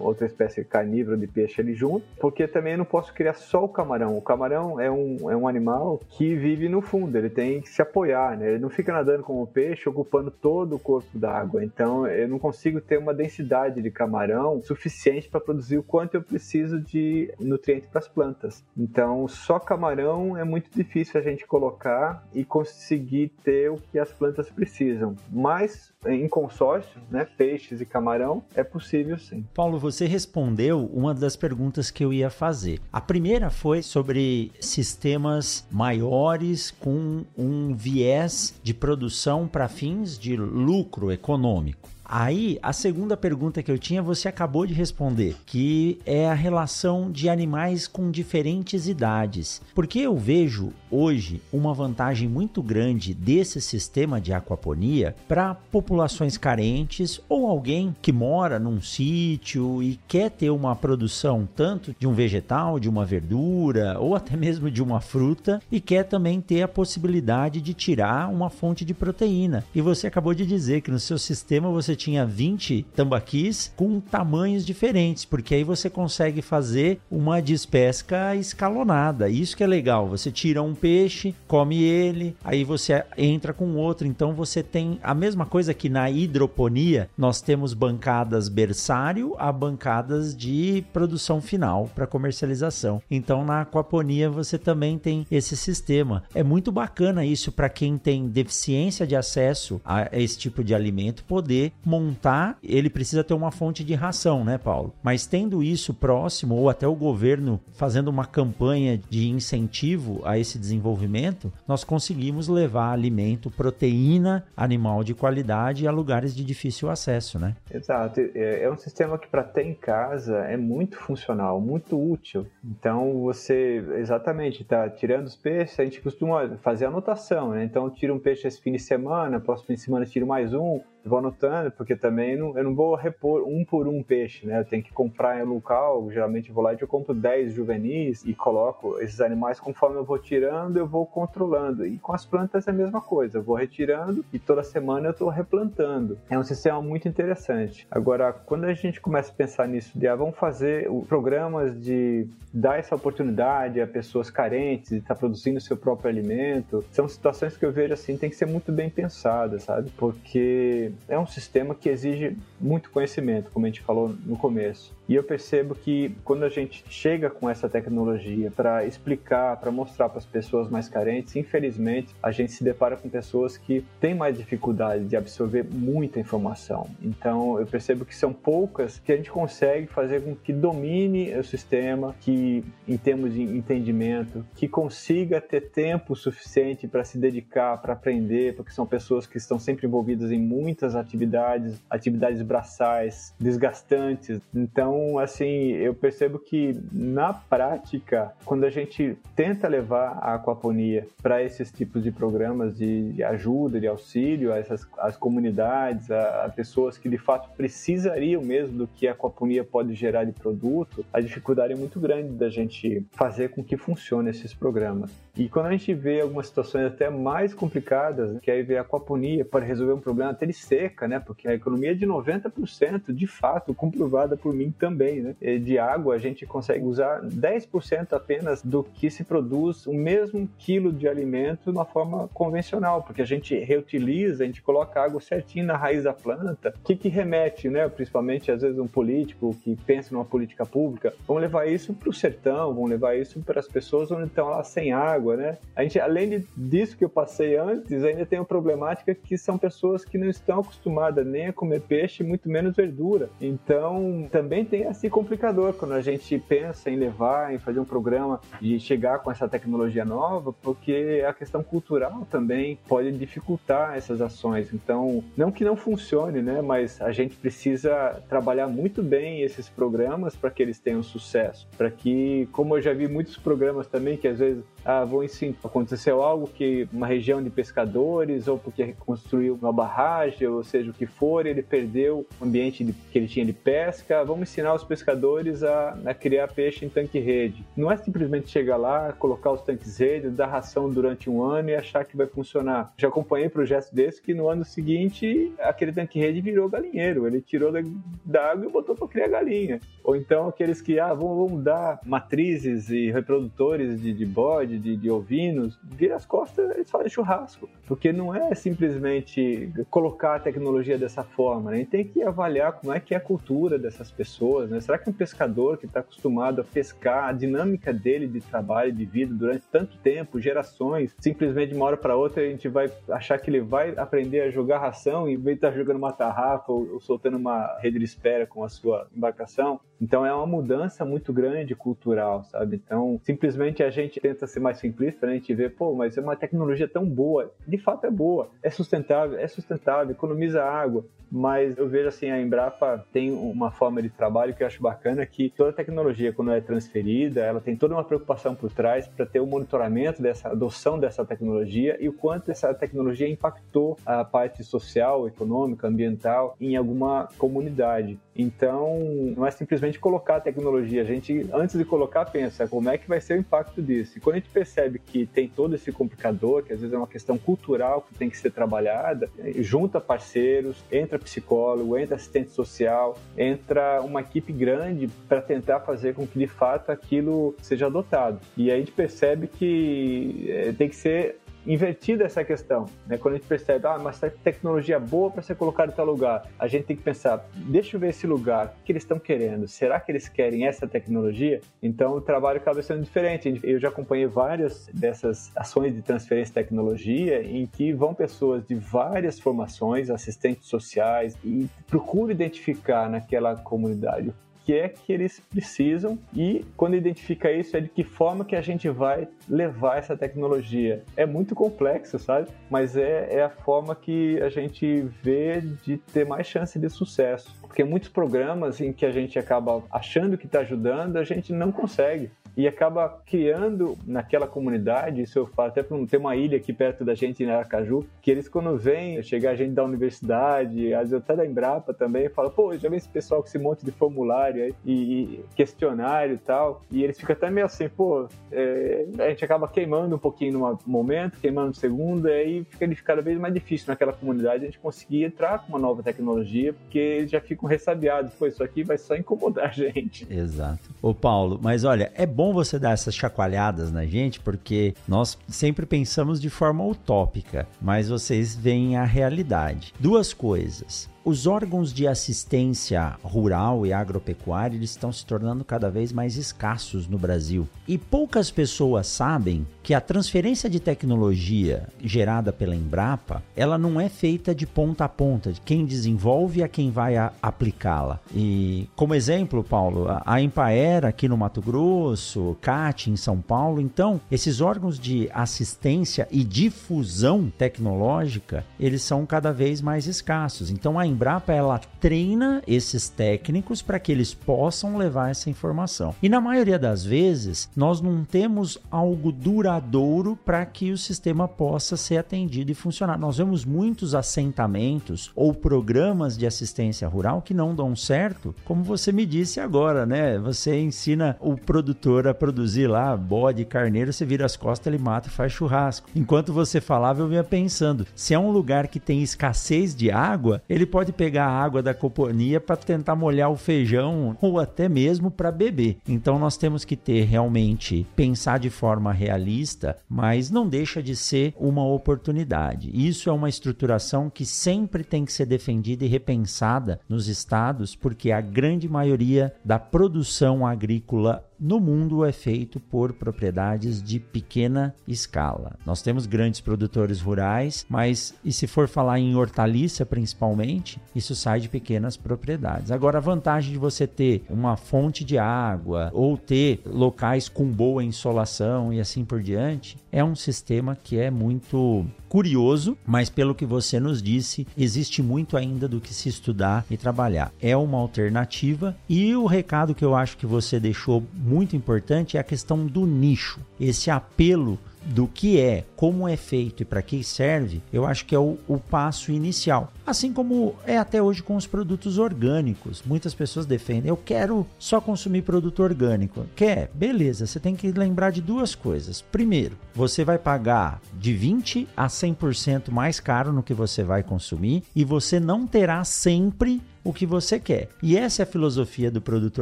outra espécie carnívora de peixe ali junto, porque também eu não posso criar só o camarão. O camarão é um, é um animal que vive no fundo, ele tem que se apoiar, né? Ele não fica nadando como peixe, ocupando todo o corpo da água. Então eu não consigo ter uma densidade de camarão suficiente para produzir o quanto eu preciso de nutrientes para as plantas. Então só camarão é muito difícil a gente colocar e conseguir ter o que as plantas precisam. Mas em consórcio, né, peixes e camarão, é possível Paulo, você respondeu uma das perguntas que eu ia fazer. A primeira foi sobre sistemas maiores com um viés de produção para fins de lucro econômico. Aí, a segunda pergunta que eu tinha, você acabou de responder, que é a relação de animais com diferentes idades. Porque eu vejo hoje uma vantagem muito grande desse sistema de aquaponia para populações carentes ou alguém que mora num sítio e quer ter uma produção tanto de um vegetal, de uma verdura ou até mesmo de uma fruta e quer também ter a possibilidade de tirar uma fonte de proteína. E você acabou de dizer que no seu sistema você tinha 20 tambaquis com tamanhos diferentes, porque aí você consegue fazer uma despesca escalonada. Isso que é legal. Você tira um peixe, come ele, aí você entra com outro. Então você tem a mesma coisa que na hidroponia, nós temos bancadas berçário a bancadas de produção final para comercialização. Então na aquaponia você também tem esse sistema. É muito bacana isso para quem tem deficiência de acesso a esse tipo de alimento poder montar, ele precisa ter uma fonte de ração, né, Paulo? Mas tendo isso próximo, ou até o governo fazendo uma campanha de incentivo a esse desenvolvimento, nós conseguimos levar alimento, proteína animal de qualidade a lugares de difícil acesso, né? Exato. É, é um sistema que para ter em casa é muito funcional, muito útil. Então você exatamente está tirando os peixes, a gente costuma fazer anotação, né? Então tira um peixe esse fim de semana, próximo fim de semana tiro mais um, vou anotando, porque também não, eu não vou repor um por um peixe, né? Eu tenho que comprar em local, geralmente vou lá e eu compro 10 juvenis e coloco esses animais conforme eu vou tirando, eu vou controlando. E com as plantas é a mesma coisa, eu vou retirando e toda semana eu estou replantando. É um sistema muito interessante. Agora, quando a gente começa a pensar nisso, de ah, vamos fazer programas de dar essa oportunidade a pessoas carentes de estar tá produzindo seu próprio alimento, são situações que eu vejo assim, tem que ser muito bem pensadas, sabe? Porque é um sistema que exige muito conhecimento, como a gente falou no começo. E eu percebo que quando a gente chega com essa tecnologia para explicar, para mostrar para as pessoas mais carentes, infelizmente a gente se depara com pessoas que têm mais dificuldade de absorver muita informação. Então eu percebo que são poucas que a gente consegue fazer com que domine o sistema, que em termos de entendimento, que consiga ter tempo suficiente para se dedicar, para aprender, porque são pessoas que estão sempre envolvidas em muitas atividades, atividades braçais desgastantes. Então então, assim, eu percebo que na prática, quando a gente tenta levar a aquaponia para esses tipos de programas de ajuda, de auxílio a essas as comunidades, a, a, pessoas que de fato precisariam mesmo do que a aquaponia pode gerar de produto, a dificuldade é muito grande da gente fazer com que funcione esses programas. E quando a gente vê algumas situações até mais complicadas, que aí vê a aquaponia para resolver um problema até de seca, né? Porque a economia é de 90%, de fato, comprovada por mim também né? De água, a gente consegue usar 10% apenas do que se produz o mesmo quilo de alimento de uma forma convencional, porque a gente reutiliza, a gente coloca água certinho na raiz da planta. O que, que remete, né? Principalmente, às vezes, um político que pensa numa política pública, vamos levar isso para o sertão, vamos levar isso para as pessoas onde estão lá sem água, né? A gente, além disso que eu passei antes, ainda tem uma problemática que são pessoas que não estão acostumadas nem a comer peixe, muito menos verdura. Então, também tem esse complicador quando a gente pensa em levar, em fazer um programa e chegar com essa tecnologia nova, porque a questão cultural também pode dificultar essas ações. Então, não que não funcione, né? Mas a gente precisa trabalhar muito bem esses programas para que eles tenham sucesso. Para que, como eu já vi muitos programas também, que às vezes ah, vou ensinar. Aconteceu algo que uma região de pescadores, ou porque construiu uma barragem, ou seja, o que for, ele perdeu o ambiente que ele tinha de pesca. Vamos ensinar os pescadores a, a criar peixe em tanque-rede. Não é simplesmente chegar lá, colocar os tanques-rede, dar ração durante um ano e achar que vai funcionar. Já acompanhei projetos desses que no ano seguinte aquele tanque-rede virou galinheiro. Ele tirou da, da água e botou para criar galinha. Ou então aqueles que ah, vão, vão dar matrizes e reprodutores de, de bode de, de, de ovinos, vira as costas eles fazem churrasco. Porque não é simplesmente colocar a tecnologia dessa forma, né? A gente tem que avaliar como é que é a cultura dessas pessoas, né? Será que um pescador que está acostumado a pescar, a dinâmica dele de trabalho, de vida durante tanto tempo, gerações, simplesmente de uma hora para outra a gente vai achar que ele vai aprender a jogar ração em vez de estar tá jogando uma tarrafa ou, ou soltando uma rede de espera com a sua embarcação? Então é uma mudança muito grande cultural, sabe? Então simplesmente a gente tenta ser mais simplista, né? A gente vê, pô, mas é uma tecnologia tão boa. De fato é boa, é sustentável, é sustentável, economiza água. Mas eu vejo assim, a Embrapa tem uma forma de trabalho que eu acho bacana, que toda tecnologia, quando é transferida, ela tem toda uma preocupação por trás para ter o monitoramento dessa adoção dessa tecnologia e o quanto essa tecnologia impactou a parte social, econômica, ambiental em alguma comunidade. Então, não é simplesmente colocar a tecnologia. A gente, antes de colocar, pensa como é que vai ser o impacto disso. E quando a gente percebe que tem todo esse complicador, que às vezes é uma questão cultural que tem que ser trabalhada, junta parceiros, entra psicólogo, entra assistente social, entra uma equipe grande para tentar fazer com que de fato aquilo seja adotado. E aí a gente percebe que é, tem que ser invertida essa questão. Né? Quando a gente percebe, ah, mas tecnologia boa para ser colocada em tal lugar, a gente tem que pensar, deixa eu ver esse lugar, o que eles estão querendo? Será que eles querem essa tecnologia? Então o trabalho acaba sendo diferente. Eu já acompanhei várias dessas ações de transferência de tecnologia em que vão pessoas de várias formações, assistentes sociais, e procuram identificar naquela comunidade que é que eles precisam e quando identifica isso é de que forma que a gente vai levar essa tecnologia. É muito complexo, sabe? Mas é, é a forma que a gente vê de ter mais chance de sucesso. Porque muitos programas em que a gente acaba achando que está ajudando, a gente não consegue e acaba criando naquela comunidade, isso eu falo até para ter uma ilha aqui perto da gente em Aracaju, que eles quando vêm chegar a gente da universidade, às vezes até da Embrapa também, fala, pô, já vem esse pessoal com esse monte de formulário aí, e, e questionário e tal, e eles ficam até meio assim, pô, é, a gente acaba queimando um pouquinho num momento, queimando no segundo, e aí fica cada vez mais difícil naquela comunidade a gente conseguir entrar com uma nova tecnologia, porque eles já ficam ressabiados, pô, isso aqui vai só incomodar a gente. Exato. Ô Paulo, mas olha, é bom bom você dar essas chacoalhadas na gente, porque nós sempre pensamos de forma utópica, mas vocês veem a realidade. Duas coisas. Os órgãos de assistência rural e agropecuária eles estão se tornando cada vez mais escassos no Brasil. E poucas pessoas sabem que a transferência de tecnologia gerada pela Embrapa, ela não é feita de ponta a ponta, de quem desenvolve a quem vai aplicá-la. E como exemplo, Paulo, a Empaera aqui no Mato Grosso, CAT em São Paulo, então, esses órgãos de assistência e difusão tecnológica, eles são cada vez mais escassos. Então, a Embrapa ela treina esses técnicos para que eles possam levar essa informação. E na maioria das vezes, nós não temos algo duradouro para que o sistema possa ser atendido e funcionar. Nós vemos muitos assentamentos ou programas de assistência rural que não dão certo, como você me disse agora, né? Você ensina o produtor a produzir lá bode, carneiro, você vira as costas, ele mata e faz churrasco. Enquanto você falava, eu vinha pensando, se é um lugar que tem escassez de água, ele pode pode pegar a água da companhia para tentar molhar o feijão ou até mesmo para beber. Então nós temos que ter realmente pensar de forma realista, mas não deixa de ser uma oportunidade. Isso é uma estruturação que sempre tem que ser defendida e repensada nos estados, porque a grande maioria da produção agrícola no mundo é feito por propriedades de pequena escala. Nós temos grandes produtores rurais, mas e se for falar em hortaliça principalmente, isso sai de pequenas propriedades. Agora a vantagem de você ter uma fonte de água ou ter locais com boa insolação e assim por diante, é um sistema que é muito curioso, mas pelo que você nos disse, existe muito ainda do que se estudar e trabalhar. É uma alternativa e o recado que eu acho que você deixou muito importante é a questão do nicho, esse apelo do que é, como é feito e para que serve, eu acho que é o, o, passo inicial. Assim como é até hoje com os produtos orgânicos. Muitas pessoas defendem, eu quero só consumir produto orgânico. Quer? Beleza, você tem que lembrar de duas coisas. Primeiro, você vai pagar de 20 a 100% mais caro no que você vai consumir e você não terá sempre o que você quer. E essa é a filosofia do produto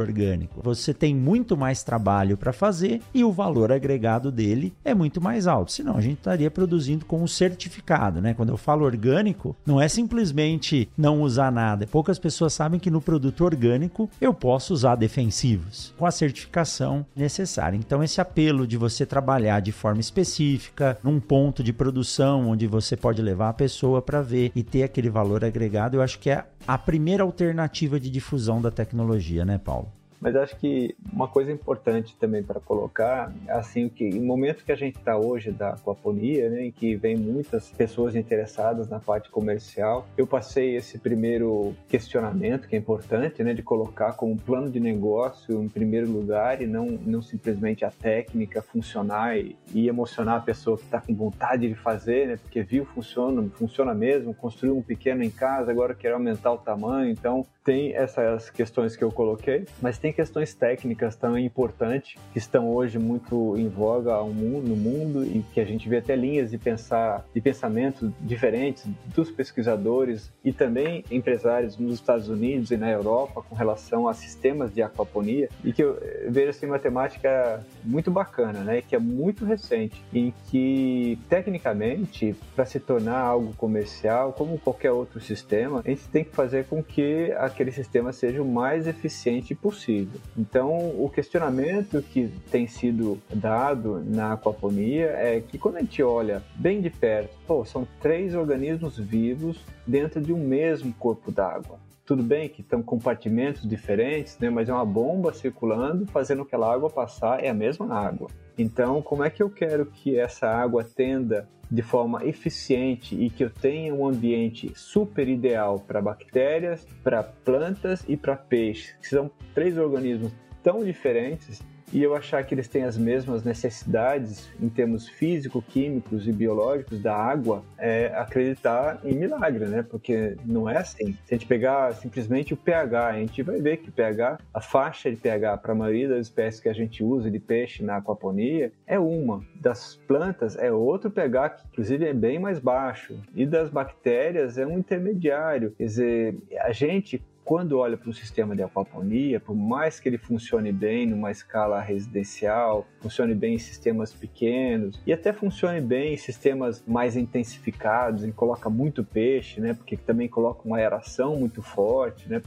orgânico. Você tem muito mais trabalho para fazer e o valor agregado dele é muito mais alto. Senão a gente estaria produzindo com um certificado, né? Quando eu falo orgânico, não é simplesmente não usar nada. Poucas pessoas sabem que no produto orgânico eu posso usar defensivos com a certificação necessária. Então esse apelo de você trabalhar de forma específica num ponto de produção onde você pode levar a pessoa para ver e ter aquele valor agregado, eu acho que é a primeira alternativa de difusão da tecnologia, né, Paulo? Mas acho que uma coisa importante também para colocar, assim, que no momento que a gente está hoje da aquaponia, né, em que vem muitas pessoas interessadas na parte comercial, eu passei esse primeiro questionamento que é importante, né, de colocar como plano de negócio em primeiro lugar e não, não simplesmente a técnica funcionar e, e emocionar a pessoa que está com vontade de fazer, né, porque viu funciona, funciona mesmo, construiu um pequeno em casa, agora quer aumentar o tamanho, então tem essas questões que eu coloquei, mas tem questões técnicas também importantes que estão hoje muito em voga no mundo e que a gente vê até linhas de pensar de pensamento diferentes dos pesquisadores e também empresários nos Estados Unidos e na Europa com relação a sistemas de aquaponia e que eu vejo assim uma temática muito bacana, né, que é muito recente e que tecnicamente para se tornar algo comercial, como qualquer outro sistema, a gente tem que fazer com que aquele sistema seja o mais eficiente possível. Então, o questionamento que tem sido dado na aquaponia é que quando a gente olha bem de perto, pô, são três organismos vivos dentro de um mesmo corpo d'água. Tudo bem que estão compartimentos diferentes, né, mas é uma bomba circulando, fazendo aquela água passar, é a mesma água. Então, como é que eu quero que essa água tenda de forma eficiente e que eu tenha um ambiente super ideal para bactérias, para plantas e para peixes, que são três organismos tão diferentes e eu achar que eles têm as mesmas necessidades em termos físico, químicos e biológicos da água, é acreditar em milagre, né? Porque não é assim. Se a gente pegar simplesmente o pH, a gente vai ver que o pH, a faixa de pH para a maioria das espécies que a gente usa de peixe na aquaponia é uma. Das plantas é outro pH que inclusive é bem mais baixo. E das bactérias é um intermediário. Quer dizer, a gente quando olha para um sistema de aquaponia, por mais que ele funcione bem numa escala residencial, funcione bem em sistemas pequenos e até funcione bem em sistemas mais intensificados, em coloca muito peixe, né? Porque também coloca uma aeração muito forte, né?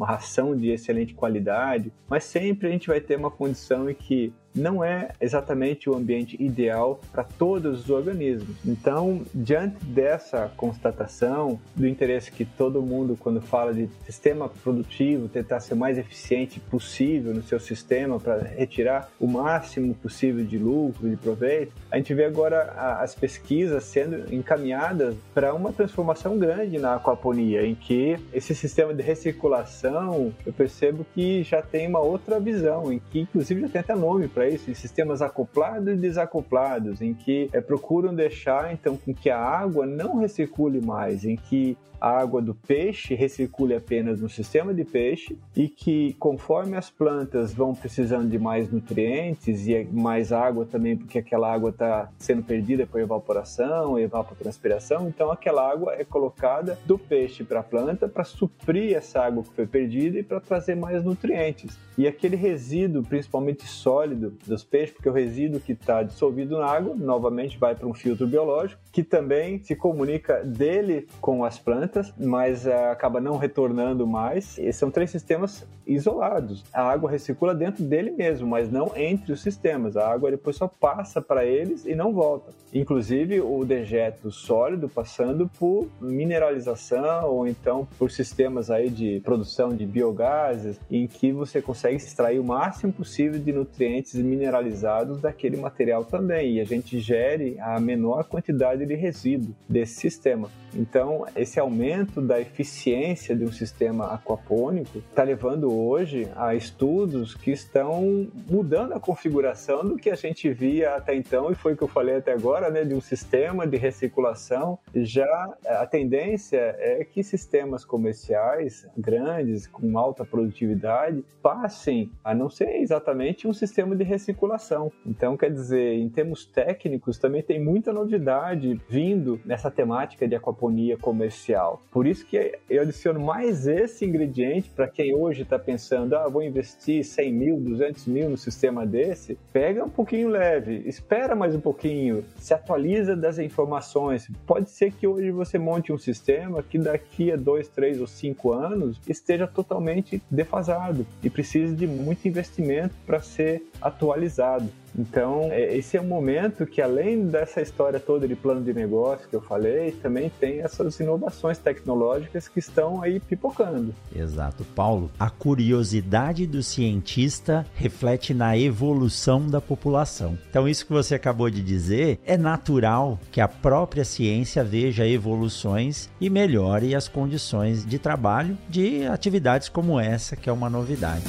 Uma ração de excelente qualidade, mas sempre a gente vai ter uma condição em que não é exatamente o ambiente ideal para todos os organismos. Então, diante dessa constatação do interesse que todo mundo, quando fala de sistema produtivo, tentar ser mais eficiente possível no seu sistema para retirar o máximo possível de lucro, de proveito, a gente vê agora as pesquisas sendo encaminhadas para uma transformação grande na aquaponia, em que esse sistema de recirculação, eu percebo que já tem uma outra visão, em que inclusive já tem até nome para isso, em sistemas acoplados e desacoplados, em que é, procuram deixar então com que a água não recircule mais, em que a água do peixe recircule apenas no sistema de peixe e que conforme as plantas vão precisando de mais nutrientes e mais água também, porque aquela água está sendo perdida por evaporação, evapotranspiração, então aquela água é colocada do peixe para a planta para suprir essa água que foi perdida e para trazer mais nutrientes. E aquele resíduo, principalmente sólido dos peixes, porque o resíduo que está dissolvido na água, novamente vai para um filtro biológico, que também se comunica dele com as plantas plantas, mas uh, acaba não retornando mais. E são três sistemas isolados. A água recircula dentro dele mesmo, mas não entre os sistemas. A água depois só passa para eles e não volta. Inclusive o dejeto sólido passando por mineralização ou então por sistemas aí de produção de biogases em que você consegue extrair o máximo possível de nutrientes mineralizados daquele material também e a gente gere a menor quantidade de resíduo desse sistema. Então, esse aumento da eficiência de um sistema aquapônico está levando hoje a estudos que estão mudando a configuração do que a gente via até então, e foi o que eu falei até agora, né, de um sistema de recirculação. Já a tendência é que sistemas comerciais grandes, com alta produtividade, passem a não ser exatamente um sistema de recirculação. Então, quer dizer, em termos técnicos, também tem muita novidade vindo nessa temática de aquaponia aquaponia Por isso que eu adiciono mais esse ingrediente para quem hoje está pensando, ah, vou investir 100 mil, 200 mil no sistema desse, pega um pouquinho leve, espera mais um pouquinho, se atualiza das informações. Pode ser que hoje você monte um sistema que daqui a dois, três ou cinco anos esteja totalmente defasado e precise de muito investimento para ser atualizado. Então, é, esse é um momento que, além dessa história toda de plano de negócio que eu falei, também tem essas inovações tecnológicas que estão aí pipocando. Exato. Paulo, a curiosidade do cientista reflete na evolução da população. Então, isso que você acabou de dizer, é natural que a própria ciência veja evoluções e melhore as condições de trabalho de atividades como essa, que é uma novidade.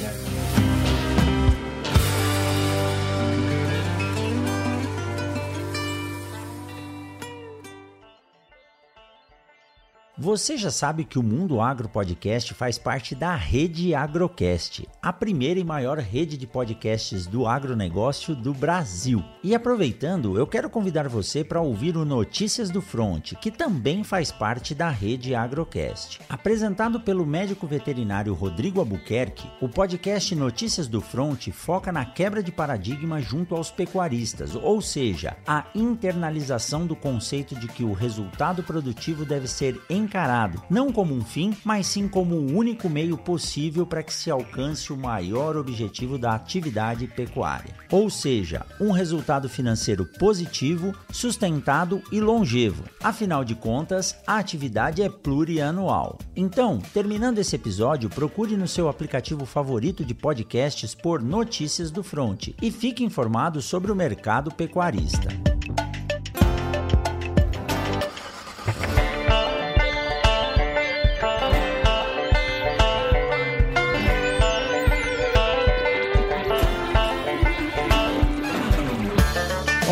Você já sabe que o Mundo Agro Podcast faz parte da rede Agrocast, a primeira e maior rede de podcasts do agronegócio do Brasil. E aproveitando, eu quero convidar você para ouvir o Notícias do Front, que também faz parte da rede Agrocast. Apresentado pelo médico veterinário Rodrigo Albuquerque, o podcast Notícias do Front foca na quebra de paradigma junto aos pecuaristas, ou seja, a internalização do conceito de que o resultado produtivo deve ser encarado não como um fim, mas sim como o único meio possível para que se alcance o maior objetivo da atividade pecuária. Ou seja, um resultado financeiro positivo, sustentado e longevo. Afinal de contas, a atividade é plurianual. Então, terminando esse episódio, procure no seu aplicativo favorito de podcasts por Notícias do Front e fique informado sobre o mercado pecuarista.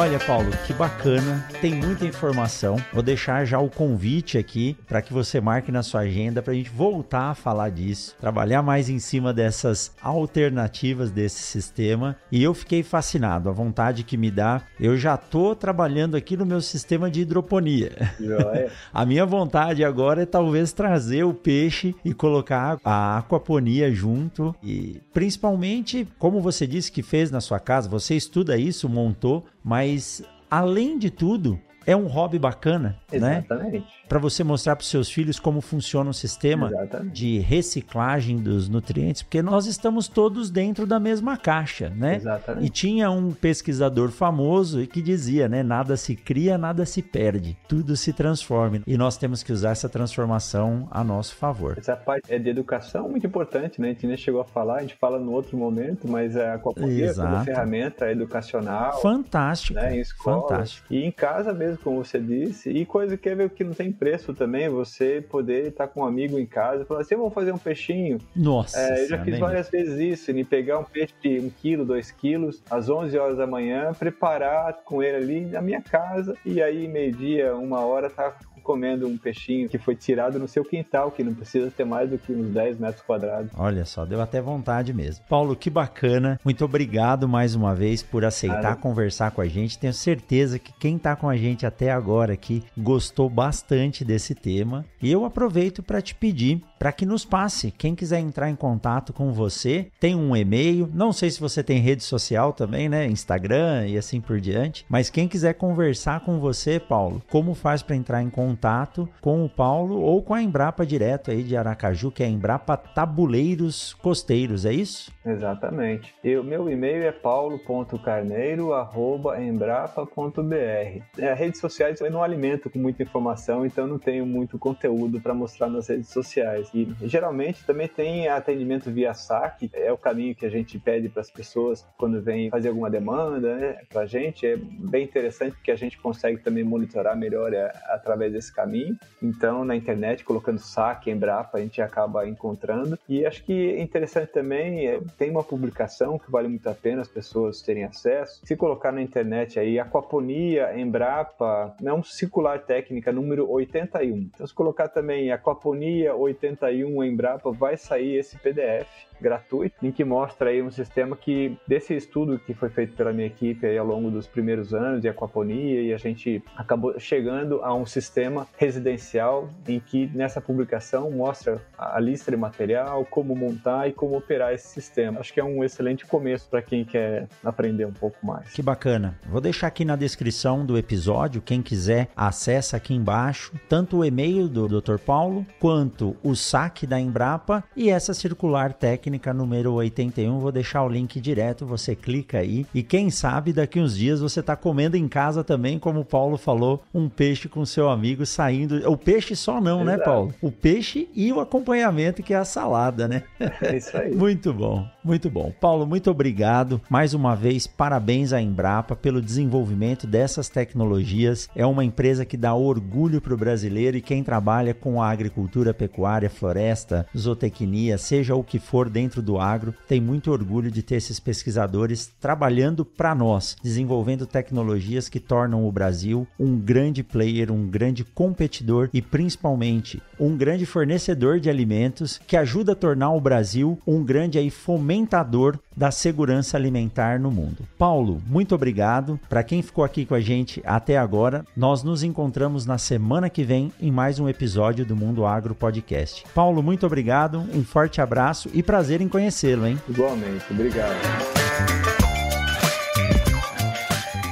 Olha, Paulo, que bacana, tem muita informação. Vou deixar já o convite aqui para que você marque na sua agenda para a gente voltar a falar disso, trabalhar mais em cima dessas alternativas desse sistema. E eu fiquei fascinado, a vontade que me dá. Eu já estou trabalhando aqui no meu sistema de hidroponia. a minha vontade agora é talvez trazer o peixe e colocar a aquaponia junto e principalmente, como você disse que fez na sua casa, você estuda isso, montou, mas além de tudo, é um hobby bacana, Exatamente. né? Exatamente para você mostrar para os seus filhos como funciona o sistema Exatamente. de reciclagem dos nutrientes, porque nós estamos todos dentro da mesma caixa, né? Exatamente. E tinha um pesquisador famoso que dizia, né, nada se cria, nada se perde, tudo se transforma. E nós temos que usar essa transformação a nosso favor. Essa parte é de educação muito importante, né? A gente nem chegou a falar, a gente fala no outro momento, mas a aquaponia como ferramenta educacional. Fantástico. Né, em escola, Fantástico. E em casa mesmo, como você disse, e coisa que é que não tem preço também você poder estar com um amigo em casa e falar assim, vamos fazer um peixinho. Nossa. É, eu já fiz várias vezes isso, em pegar um peixe de um quilo, dois quilos, às 11 horas da manhã, preparar com ele ali na minha casa e aí meio-dia, uma hora, tá comendo um peixinho que foi tirado no seu quintal, que não precisa ter mais do que uns 10 metros quadrados. Olha só, deu até vontade mesmo. Paulo, que bacana. Muito obrigado mais uma vez por aceitar conversar com a gente. Tenho certeza que quem está com a gente até agora aqui gostou bastante desse tema. E eu aproveito para te pedir para que nos passe. Quem quiser entrar em contato com você, tem um e-mail. Não sei se você tem rede social também, né? Instagram e assim por diante. Mas quem quiser conversar com você, Paulo, como faz para entrar em contato? Contato com o Paulo ou com a Embrapa direto aí de Aracaju, que é Embrapa Tabuleiros Costeiros, é isso? Exatamente. O meu e-mail é paulo.carneiro@embrapa.br. É, redes sociais eu não alimento com muita informação, então não tenho muito conteúdo para mostrar nas redes sociais. E geralmente também tem atendimento via saque, é o caminho que a gente pede para as pessoas quando vem fazer alguma demanda, né? Para a gente é bem interessante porque a gente consegue também monitorar melhor é, através desse caminho. Então, na internet, colocando saque, Embrapa, a gente acaba encontrando. E acho que é interessante também, é, tem uma publicação que vale muito a pena as pessoas terem acesso. Se colocar na internet aí, Aquaponia, Embrapa, não circular técnica número 81. Então, se colocar também Aquaponia 81 Embrapa, vai sair esse PDF gratuito, em que mostra aí um sistema que, desse estudo que foi feito pela minha equipe aí ao longo dos primeiros anos de aquaponia, e a gente acabou chegando a um sistema residencial em que nessa publicação mostra a lista de material, como montar e como operar esse sistema. Acho que é um excelente começo para quem quer aprender um pouco mais. Que bacana. Vou deixar aqui na descrição do episódio, quem quiser acessa aqui embaixo, tanto o e-mail do Dr. Paulo, quanto o saque da Embrapa e essa circular técnica técnica número 81. Vou deixar o link direto, você clica aí e quem sabe daqui uns dias você está comendo em casa também, como o Paulo falou, um peixe com seu amigo saindo. O peixe só não, né, Exato. né, Paulo? O peixe e o acompanhamento que é a salada, né? É isso aí. Muito bom. Muito bom. Paulo, muito obrigado. Mais uma vez, parabéns à Embrapa pelo desenvolvimento dessas tecnologias. É uma empresa que dá orgulho para o brasileiro e quem trabalha com a agricultura, pecuária, floresta, zootecnia, seja o que for dentro do agro, tem muito orgulho de ter esses pesquisadores trabalhando para nós, desenvolvendo tecnologias que tornam o Brasil um grande player, um grande competidor e principalmente um grande fornecedor de alimentos que ajuda a tornar o Brasil um grande aí fomentador da segurança alimentar no mundo. Paulo, muito obrigado. Para quem ficou aqui com a gente até agora, nós nos encontramos na semana que vem em mais um episódio do Mundo Agro Podcast. Paulo, muito obrigado, um forte abraço e prazer em conhecê-lo, hein? Igualmente, obrigado.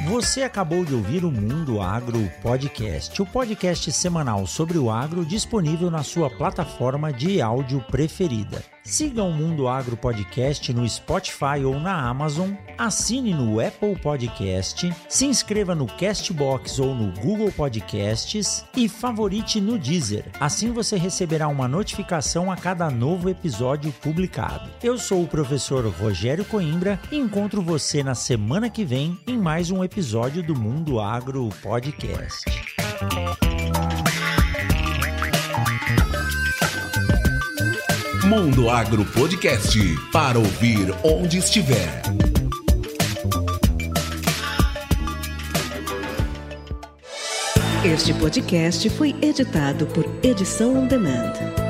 Você acabou de ouvir o Mundo Agro Podcast, o podcast semanal sobre o agro disponível na sua plataforma de áudio preferida. Siga o Mundo Agro Podcast no Spotify ou na Amazon, assine no Apple Podcast, se inscreva no Castbox ou no Google Podcasts e favorite no Deezer. Assim você receberá uma notificação a cada novo episódio publicado. Eu sou o professor Rogério Coimbra e encontro você na semana que vem em mais um episódio do Mundo Agro Podcast. Mundo Agro Podcast para ouvir onde estiver. Este podcast foi editado por Edição On Demand.